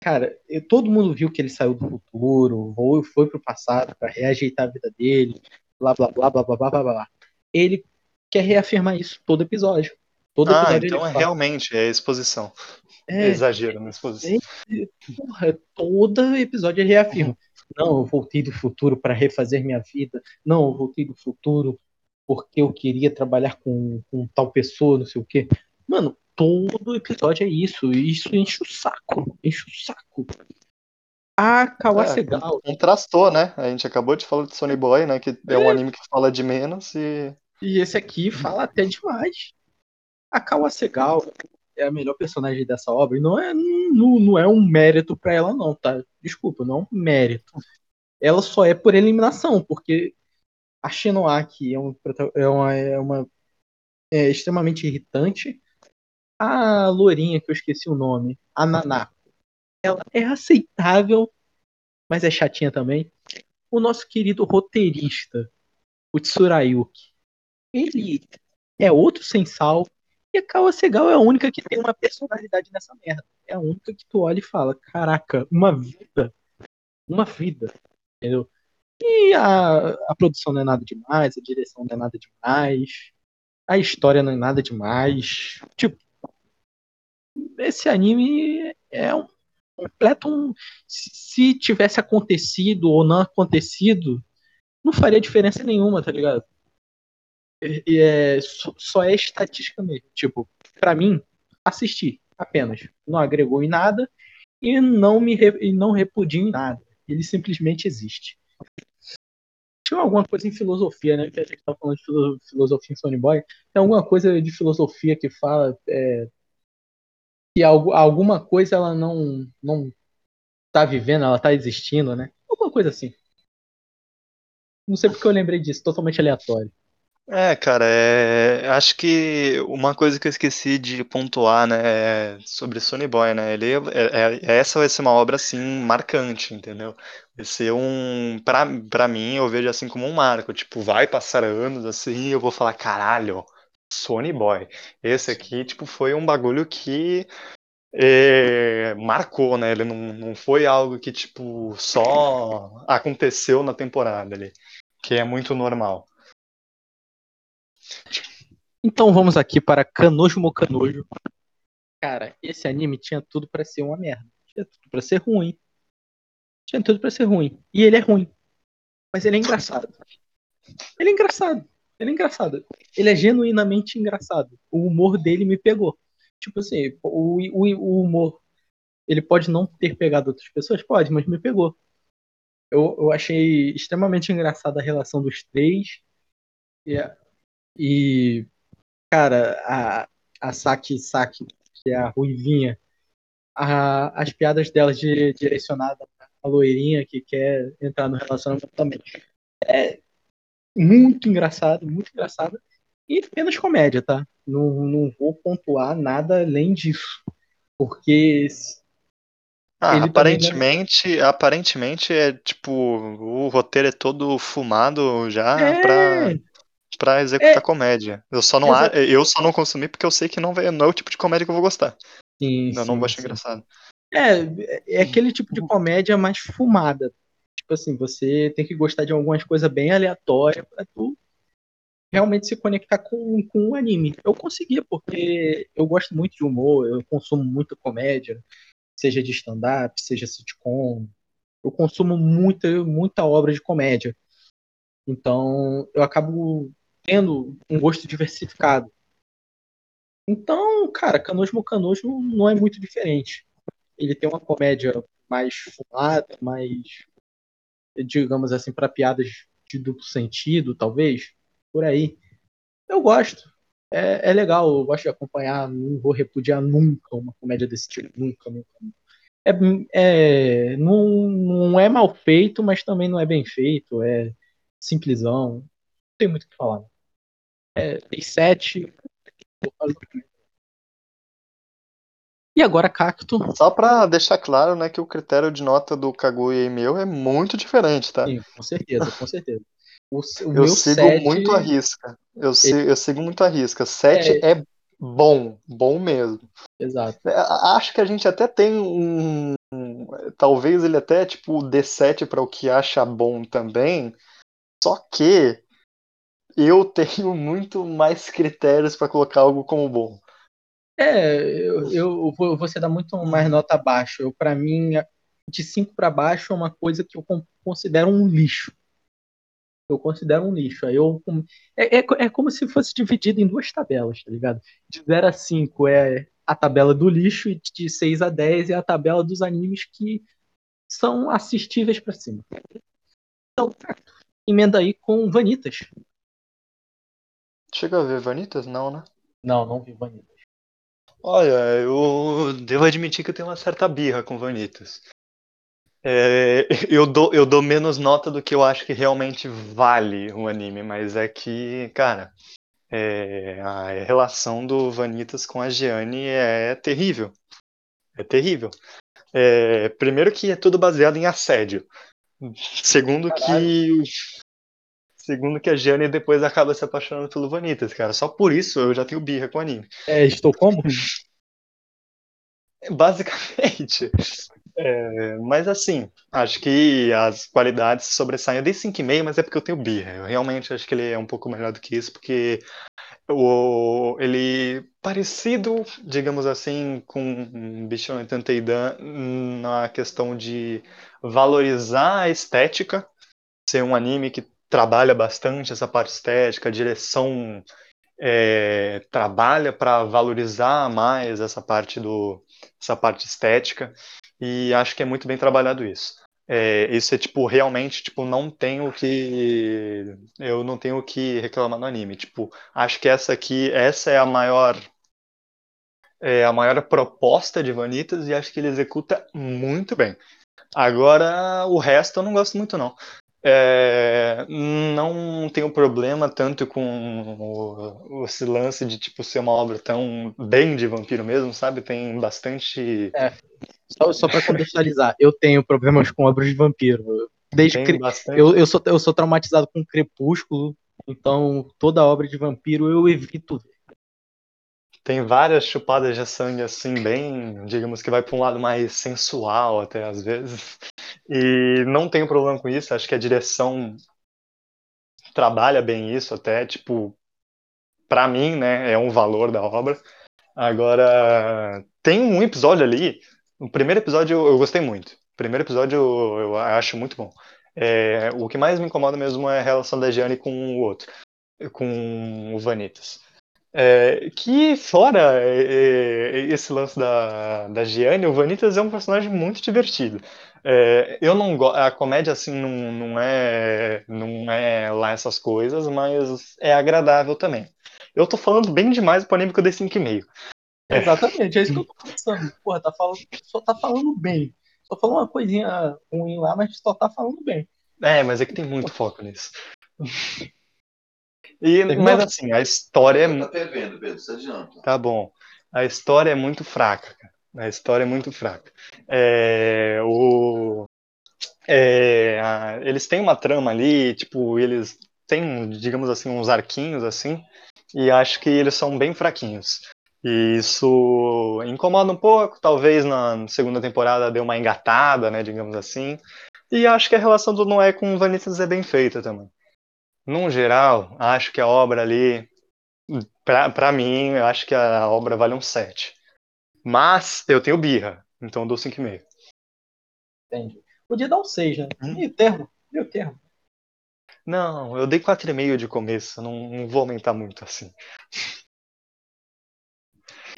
Cara, eu, todo mundo viu que ele saiu do futuro, ou foi pro passado para reajeitar a vida dele, blá blá blá blá blá blá blá blá. Ele quer reafirmar isso todo episódio. Todo ah, episódio então é fala. realmente é exposição. É, é exagero na exposição. É, porra, todo episódio ele reafirma. Não, eu voltei do futuro para refazer minha vida. Não, eu voltei do futuro porque eu queria trabalhar com, com tal pessoa, não sei o quê. Mano, todo episódio é isso. E isso enche o saco. Enche o saco. A Kawasegal. É, contrastou, né? A gente acabou de falar de Sony Boy, né? Que é, é um anime que fala de menos e. E esse aqui fala até demais. A Kawasegal é a melhor personagem dessa obra. E não é, não, não é um mérito para ela, não, tá? Desculpa, não é um mérito. Ela só é por eliminação, porque a Shinoaki é, um, é uma, é uma é extremamente irritante. A Lourinha, que eu esqueci o nome, a Nanako, ela é aceitável, mas é chatinha também. O nosso querido roteirista, o Tsurayuki, ele é outro sem sal. E a Kawa Segal é a única que tem uma personalidade nessa merda. É a única que tu olha e fala: caraca, uma vida. Uma vida. Entendeu? E a, a produção não é nada demais, a direção não é nada demais, a história não é nada demais. Tipo, esse anime é um completo um. Se, se tivesse acontecido ou não acontecido, não faria diferença nenhuma, tá ligado? É, só, é estatística mesmo. Tipo, para mim, assistir apenas. Não agregou em nada e não me e não repudia em nada. Ele simplesmente existe tinha alguma coisa em filosofia, né? Que a gente tá falando de filosofia em Sony Boy. Tem alguma coisa de filosofia que fala é, que alguma coisa ela não, não tá vivendo, ela tá existindo, né? Alguma coisa assim. Não sei porque eu lembrei disso, totalmente aleatório. É, cara, é... acho que uma coisa que eu esqueci de pontuar, né, é sobre Sonny Boy, né, ele, é, é, essa vai ser uma obra, assim, marcante, entendeu? Vai ser um, pra, pra mim, eu vejo assim como um marco, tipo, vai passar anos, assim, e eu vou falar, caralho, Sonny Boy. Esse aqui, tipo, foi um bagulho que é, marcou, né, ele não, não foi algo que, tipo, só aconteceu na temporada ali, que é muito normal. Então vamos aqui para Canojo Mocanojo. Cara, esse anime tinha tudo para ser uma merda. Tinha tudo para ser ruim. Tinha tudo para ser ruim. E ele é ruim. Mas ele é engraçado. Ele é engraçado. Ele é engraçado. Ele é genuinamente engraçado. O humor dele me pegou. Tipo assim, o, o, o humor. Ele pode não ter pegado outras pessoas? Pode, mas me pegou. Eu, eu achei extremamente engraçada a relação dos três. E e, cara, a, a Saki Saki, que é a Ruivinha, a, as piadas dela de, direcionada à loirinha que quer entrar no relacionamento também. É muito engraçado, muito engraçado. E apenas comédia, tá? Não, não vou pontuar nada além disso. Porque. Ah, aparentemente, também... aparentemente é tipo, o roteiro é todo fumado já é... pra para executar é, comédia. Eu só não eu só não consumi porque eu sei que não, vai, não é o tipo de comédia que eu vou gostar. Sim, eu sim, não vou achar engraçado. É, é aquele tipo de comédia mais fumada. Tipo assim, você tem que gostar de algumas coisas bem aleatórias para tu realmente se conectar com, com o anime. Eu conseguia, porque eu gosto muito de humor, eu consumo muito comédia, seja de stand-up, seja sitcom. Eu consumo muita, muita obra de comédia. Então, eu acabo tendo um gosto diversificado. Então, cara, Canojo Canojo não é muito diferente. Ele tem uma comédia mais fumada, mais digamos assim, para piadas de duplo sentido, talvez, por aí. Eu gosto. É, é legal, eu gosto de acompanhar, não vou repudiar nunca uma comédia desse tipo, nunca, nunca. É, é, não, não é mal feito, mas também não é bem feito, é simplesão, não tem muito o que falar. É, tem sete. E agora Cacto. Só pra deixar claro, né, que o critério de nota do Kaguya e meu é muito diferente, tá? Sim, com certeza, com certeza. O, o eu sigo sete... muito a risca. Eu, Ele... eu sigo muito a risca. 7 é... é... bom, bom mesmo. Exato. É, acho que a gente até tem um. Talvez ele até, tipo, dê 7 para o que acha bom também. Só que eu tenho muito mais critérios para colocar algo como bom. É, eu, eu, você dá muito mais nota abaixo. Eu, para mim, de 5 para baixo é uma coisa que eu considero um lixo eu considero um lixo. Aí eu, é, é, é como se fosse dividido em duas tabelas, tá ligado? De 0 a 5 é a tabela do lixo e de 6 a 10 é a tabela dos animes que são assistíveis para cima. Então, emenda aí com Vanitas. Chega a ver Vanitas? Não, né? Não, não vi Vanitas. Olha, eu devo admitir que eu tenho uma certa birra com Vanitas. É, eu, dou, eu dou menos nota do que eu acho que realmente vale o anime, mas é que, cara, é, a relação do Vanitas com a Gianni é terrível. É terrível. É, primeiro que é tudo baseado em assédio. Segundo que. Segundo que a Gianni depois acaba se apaixonando pelo Vanitas, cara. Só por isso eu já tenho birra com o anime. É, estou como? Basicamente. É, mas assim, acho que as qualidades sobressaem. Eu dei 5,5, mas é porque eu tenho birra. Eu realmente acho que ele é um pouco melhor do que isso, porque o, ele parecido, digamos assim, com Bichon Tanteidan na questão de valorizar a estética, ser um anime que trabalha bastante essa parte estética, a direção é, trabalha para valorizar mais essa parte do essa parte estética e acho que é muito bem trabalhado isso. É, isso é tipo realmente tipo não tenho que eu não tenho que reclamar no anime. Tipo, acho que essa aqui essa é a maior é a maior proposta de Vanitas e acho que ele executa muito bem. Agora o resto eu não gosto muito não. É, não tenho problema tanto com o, esse lance de tipo ser uma obra tão bem de vampiro mesmo, sabe? Tem bastante. É, só, só para contextualizar, eu tenho problemas com obras de vampiro. Desde eu, eu, sou, eu sou traumatizado com Crepúsculo, então toda obra de vampiro eu evito tem várias chupadas de sangue assim, bem, digamos que vai para um lado mais sensual até às vezes. E não tenho problema com isso, acho que a direção trabalha bem isso até, tipo, para mim, né, é um valor da obra. Agora, tem um episódio ali, o primeiro episódio eu, eu gostei muito. O primeiro episódio eu, eu acho muito bom. É, o que mais me incomoda mesmo é a relação da Gianni com o outro, com o Vanitas. É, que fora é, é, esse lance da, da Gianni, o Vanitas é um personagem muito divertido. É, eu não a comédia assim não, não é não é lá essas coisas, mas é agradável também. Eu tô falando bem demais do eu dei 5,5. É. Exatamente, é isso que eu tô pensando. Porra, tá falando, só tá falando bem. Só falou uma coisinha ruim lá, mas só tá falando bem. É, mas é que tem muito foco nisso. E, mas assim, a história é. Tá fervendo, Pedro, você adianta. Tá bom. A história é muito fraca, A história é muito fraca. É, o, é, a, eles têm uma trama ali, tipo, eles têm, digamos assim, uns arquinhos assim, e acho que eles são bem fraquinhos. E isso incomoda um pouco, talvez na segunda temporada deu uma engatada, né, digamos assim. E acho que a relação do Noé com o Vanitas é bem feita também. Num geral, acho que a obra ali, pra, mim, eu acho que a obra vale um 7. Mas eu tenho birra, então eu dou 5,5. Entendi. Podia dar um 6, né? Hum? Meio termo, meio termo. Não, eu dei 4,5 de começo, não, não vou aumentar muito assim.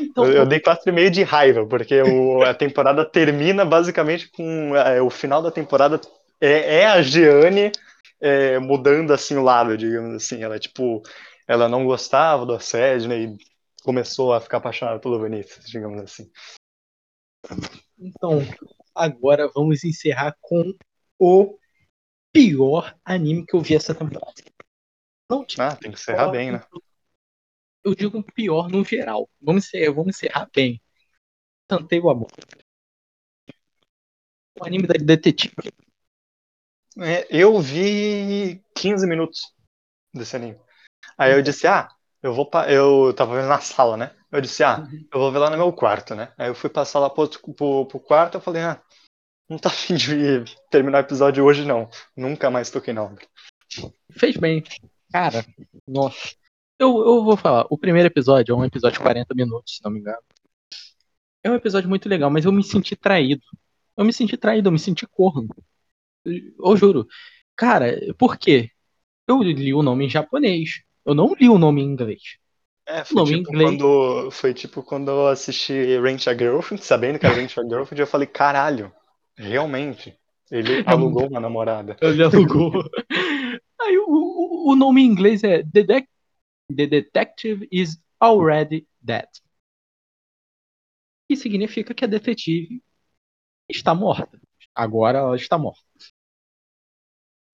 Então, eu, eu dei 4,5 de raiva, porque o, a temporada termina basicamente com. É, o final da temporada é, é a Gianni é, mudando assim o lado, digamos assim. Ela, tipo, ela não gostava do assédio, né? E começou a ficar apaixonada pelo Vinícius, digamos assim. Então, agora vamos encerrar com o pior anime que eu vi essa temporada. Não tinha. Ah, tem que encerrar bem, né? Eu digo pior no geral. Vamos encerrar, vamos encerrar bem. Tantei o amor. O anime da detetive. É, eu vi 15 minutos desse anime. Aí eu disse, ah, eu vou pa... eu tava vendo na sala, né? Eu disse, ah, uhum. eu vou ver lá no meu quarto, né? Aí eu fui passar lá pro, pro, pro quarto, eu falei, ah, não tá afim de terminar o episódio hoje, não. Nunca mais toquei na obra. Fez bem. Cara, nossa. Eu, eu vou falar, o primeiro episódio é um episódio de 40 minutos, se não me engano. É um episódio muito legal, mas eu me senti traído. Eu me senti traído, eu me senti corno. Eu juro. Cara, por quê? Eu li o nome em japonês. Eu não li o nome em inglês. É, foi, tipo inglês... quando, foi tipo quando eu assisti Rent a Girlfriend, sabendo que era Rent a Girlfriend, eu falei, caralho, realmente. Ele alugou uma namorada. Ele alugou. Aí o, o, o nome em inglês é The, De The Detective is Already Dead. Que significa que a detetive está morta. Agora ela está morta.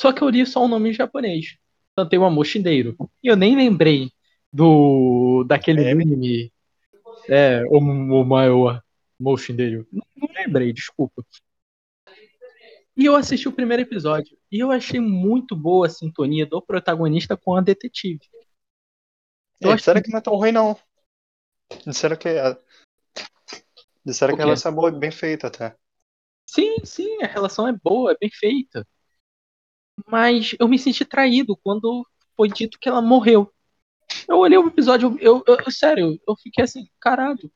Só que eu li só o nome em japonês. Cantei uma mochindeiro. E eu nem lembrei do daquele é. anime. É, o, o maior mochindeiro. Não, não lembrei, desculpa. E eu assisti o primeiro episódio. E eu achei muito boa a sintonia do protagonista com a detetive. Eu é, disseram que... que não é tão ruim, não. Disseram que. Disseram que a relação é boa, bem feita até. Sim, sim, a relação é boa, é bem feita. Mas eu me senti traído quando foi dito que ela morreu. Eu olhei o episódio, eu, eu, eu sério, eu fiquei assim, caralho.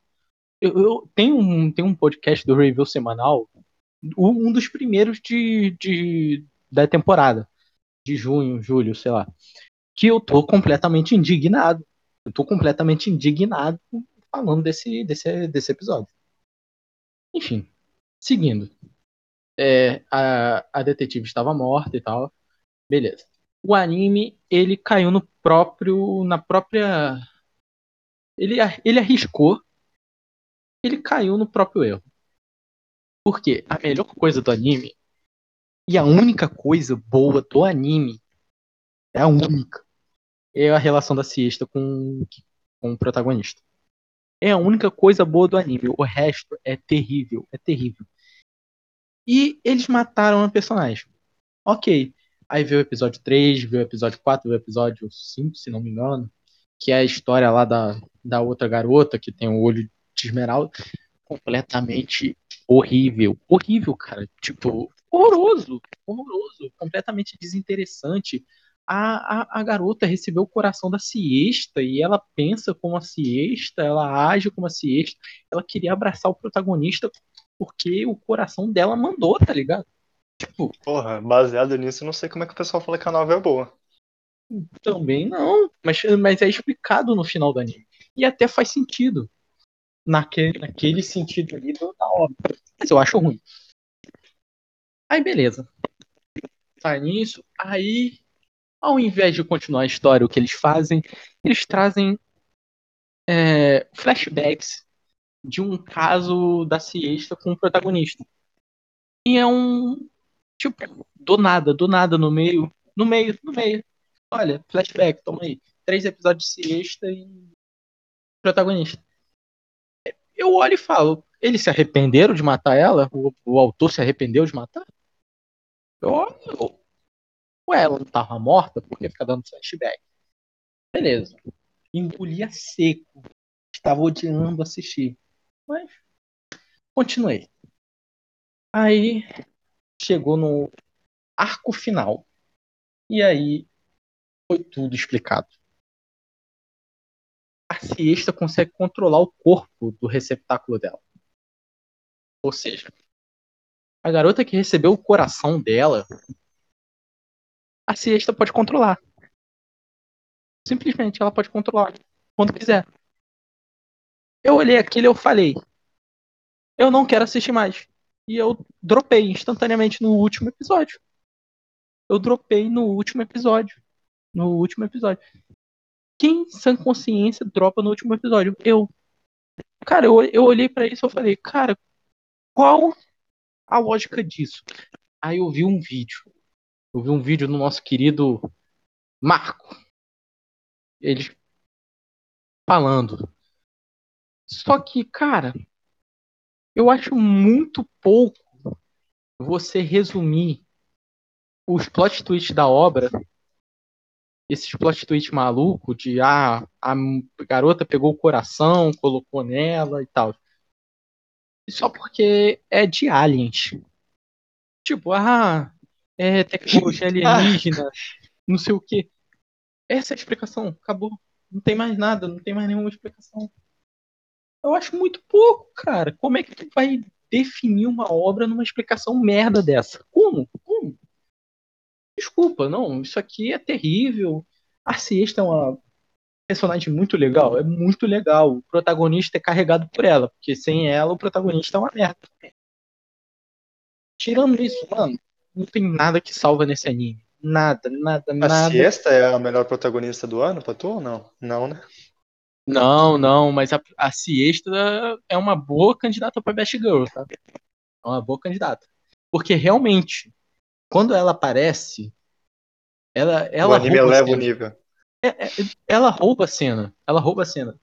Eu, eu tem, um, tem um podcast do Review semanal, um dos primeiros de, de, da temporada, de junho, julho, sei lá, que eu tô completamente indignado. Eu tô completamente indignado falando desse, desse, desse episódio. Enfim, seguindo é, a, a detetive estava morta e tal. Beleza. O anime, ele caiu no próprio. na própria. Ele, ele arriscou. Ele caiu no próprio erro. Porque a melhor coisa do anime. E a única coisa boa do anime. É a única. É a relação da siesta com, com o protagonista. É a única coisa boa do anime. O resto é terrível. É terrível. E eles mataram a personagem. Ok. Aí veio o episódio 3, veio o episódio 4, veio o episódio 5, se não me engano. Que é a história lá da, da outra garota que tem o olho de esmeralda. Completamente horrível. Horrível, cara. Tipo, horroroso. Horroroso. Completamente desinteressante. A, a, a, garota recebeu o coração da siesta e ela pensa como a siesta, ela age como a siesta, ela queria abraçar o protagonista porque o coração dela mandou, tá ligado? Tipo. Porra, baseado nisso, eu não sei como é que o pessoal fala que a novela é boa. Também não, mas, mas é explicado no final do anime. E até faz sentido. Naquele, naquele sentido ali da obra. Mas eu acho ruim. Aí beleza. Tá nisso. Aí, ao invés de continuar a história, o que eles fazem, eles trazem é, flashbacks de um caso da siesta com o protagonista. E é um. Tipo, do nada, do nada, no meio. No meio, no meio. Olha, flashback, toma aí. Três episódios de siesta e. Protagonista. Eu olho e falo, eles se arrependeram de matar ela? O, o autor se arrependeu de matar? Eu olho. Ué, ela não tava morta porque fica dando flashback. Beleza. Engolia seco. Estava odiando assistir. Mas continuei. Aí chegou no arco final. E aí foi tudo explicado. A siesta consegue controlar o corpo do receptáculo dela. Ou seja, a garota que recebeu o coração dela, a siesta pode controlar. Simplesmente ela pode controlar quando quiser. Eu olhei aquilo e eu falei, eu não quero assistir mais. E eu dropei instantaneamente no último episódio. eu dropei no último episódio. No último episódio. Quem, sem consciência, dropa no último episódio? Eu. Cara, eu, eu olhei para isso e falei, cara, qual a lógica disso? Aí eu vi um vídeo. Eu vi um vídeo do nosso querido Marco. Ele falando. Só que, cara, eu acho muito pouco você resumir os plot twists da obra, esses plot twists maluco de ah, a garota pegou o coração, colocou nela e tal. Só porque é de aliens. Tipo, ah, é tecnologia alienígena, não sei o que. Essa é a explicação, acabou. Não tem mais nada, não tem mais nenhuma explicação. Eu acho muito pouco, cara. Como é que tu vai definir uma obra numa explicação merda dessa? Como? Como? Desculpa, não, isso aqui é terrível. A Siesta é uma personagem muito legal, é muito legal. O protagonista é carregado por ela, porque sem ela o protagonista é uma merda. Tirando isso, mano, não tem nada que salva nesse anime. Nada, nada, nada. A Siesta é a melhor protagonista do ano pra tu ou não? Não, né? Não, não, mas a, a Siesta é uma boa candidata pra Best Girl, tá? É uma boa candidata. Porque realmente, quando ela aparece, ela, ela o anime eleva o nível. É, é, ela rouba a cena. Ela rouba a cena.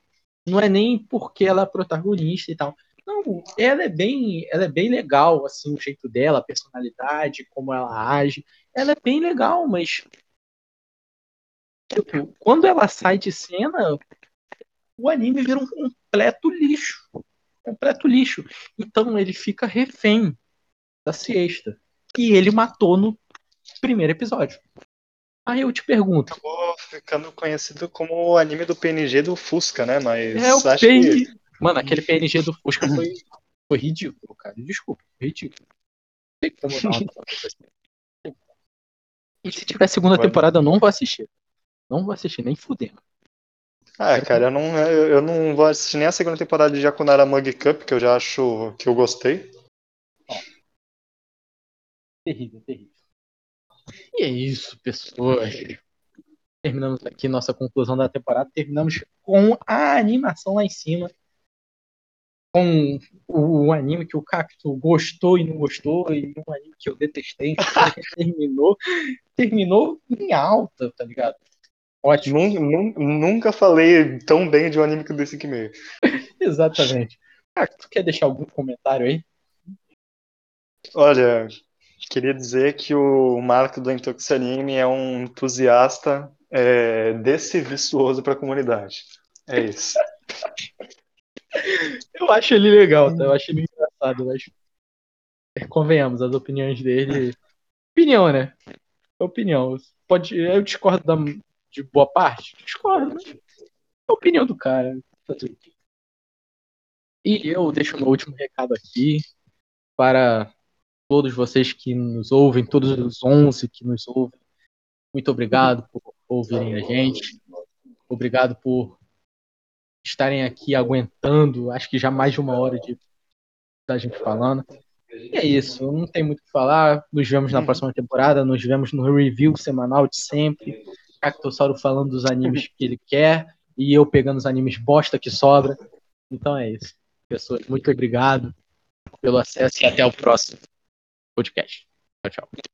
Não é nem porque ela é protagonista e tal. Não, ela é bem, ela é bem legal, assim, o jeito dela, a personalidade, como ela age. Ela é bem legal, mas tipo, quando ela sai de cena, o anime vira um completo lixo. Completo lixo. Então ele fica refém da siesta. E ele matou no primeiro episódio. Aí eu te pergunto. Acabou ficando conhecido como o anime do PNG do Fusca, né? Mas é o acho PNG. que. Mano, aquele PNG do Fusca foi, foi ridículo, cara. Desculpa, foi ridículo. Não tem como. E se tiver segunda temporada, eu não vou assistir. Não vou assistir, nem fudendo. Ah, cara, eu não, eu não vou assistir nem a segunda temporada de Jakunara Mug Cup, que eu já acho que eu gostei. Terrível, terrível. E é isso, pessoas. Terminamos aqui nossa conclusão da temporada. Terminamos com a animação lá em cima. Com o, o anime que o Cacto gostou e não gostou, e um anime que eu detestei. terminou, terminou em alta, tá ligado? Ótimo. Nunca, nunca falei tão bem de um anime que desse aqui meio. Exatamente. Ah, tu quer deixar algum comentário aí? Olha, queria dizer que o Marco do Intox Anime é um entusiasta é, desserviçoso para a comunidade. É isso. Eu acho ele legal, tá? Eu acho ele engraçado, mas convenhamos, as opiniões dele. Opinião, né? Opinião. Pode, eu discordo da, de boa parte? Discordo, mas é a opinião do cara. E eu deixo meu último recado aqui para todos vocês que nos ouvem, todos os 11 que nos ouvem. Muito obrigado por ouvirem a gente. Obrigado por estarem aqui aguentando, acho que já mais de uma hora de da gente falando. E é isso, não tem muito o que falar. Nos vemos na próxima temporada, nos vemos no review semanal de sempre. Cactossauro falando dos animes que ele quer e eu pegando os animes bosta que sobra. Então é isso. Pessoas, muito obrigado pelo acesso e até o próximo podcast. Tchau, tchau.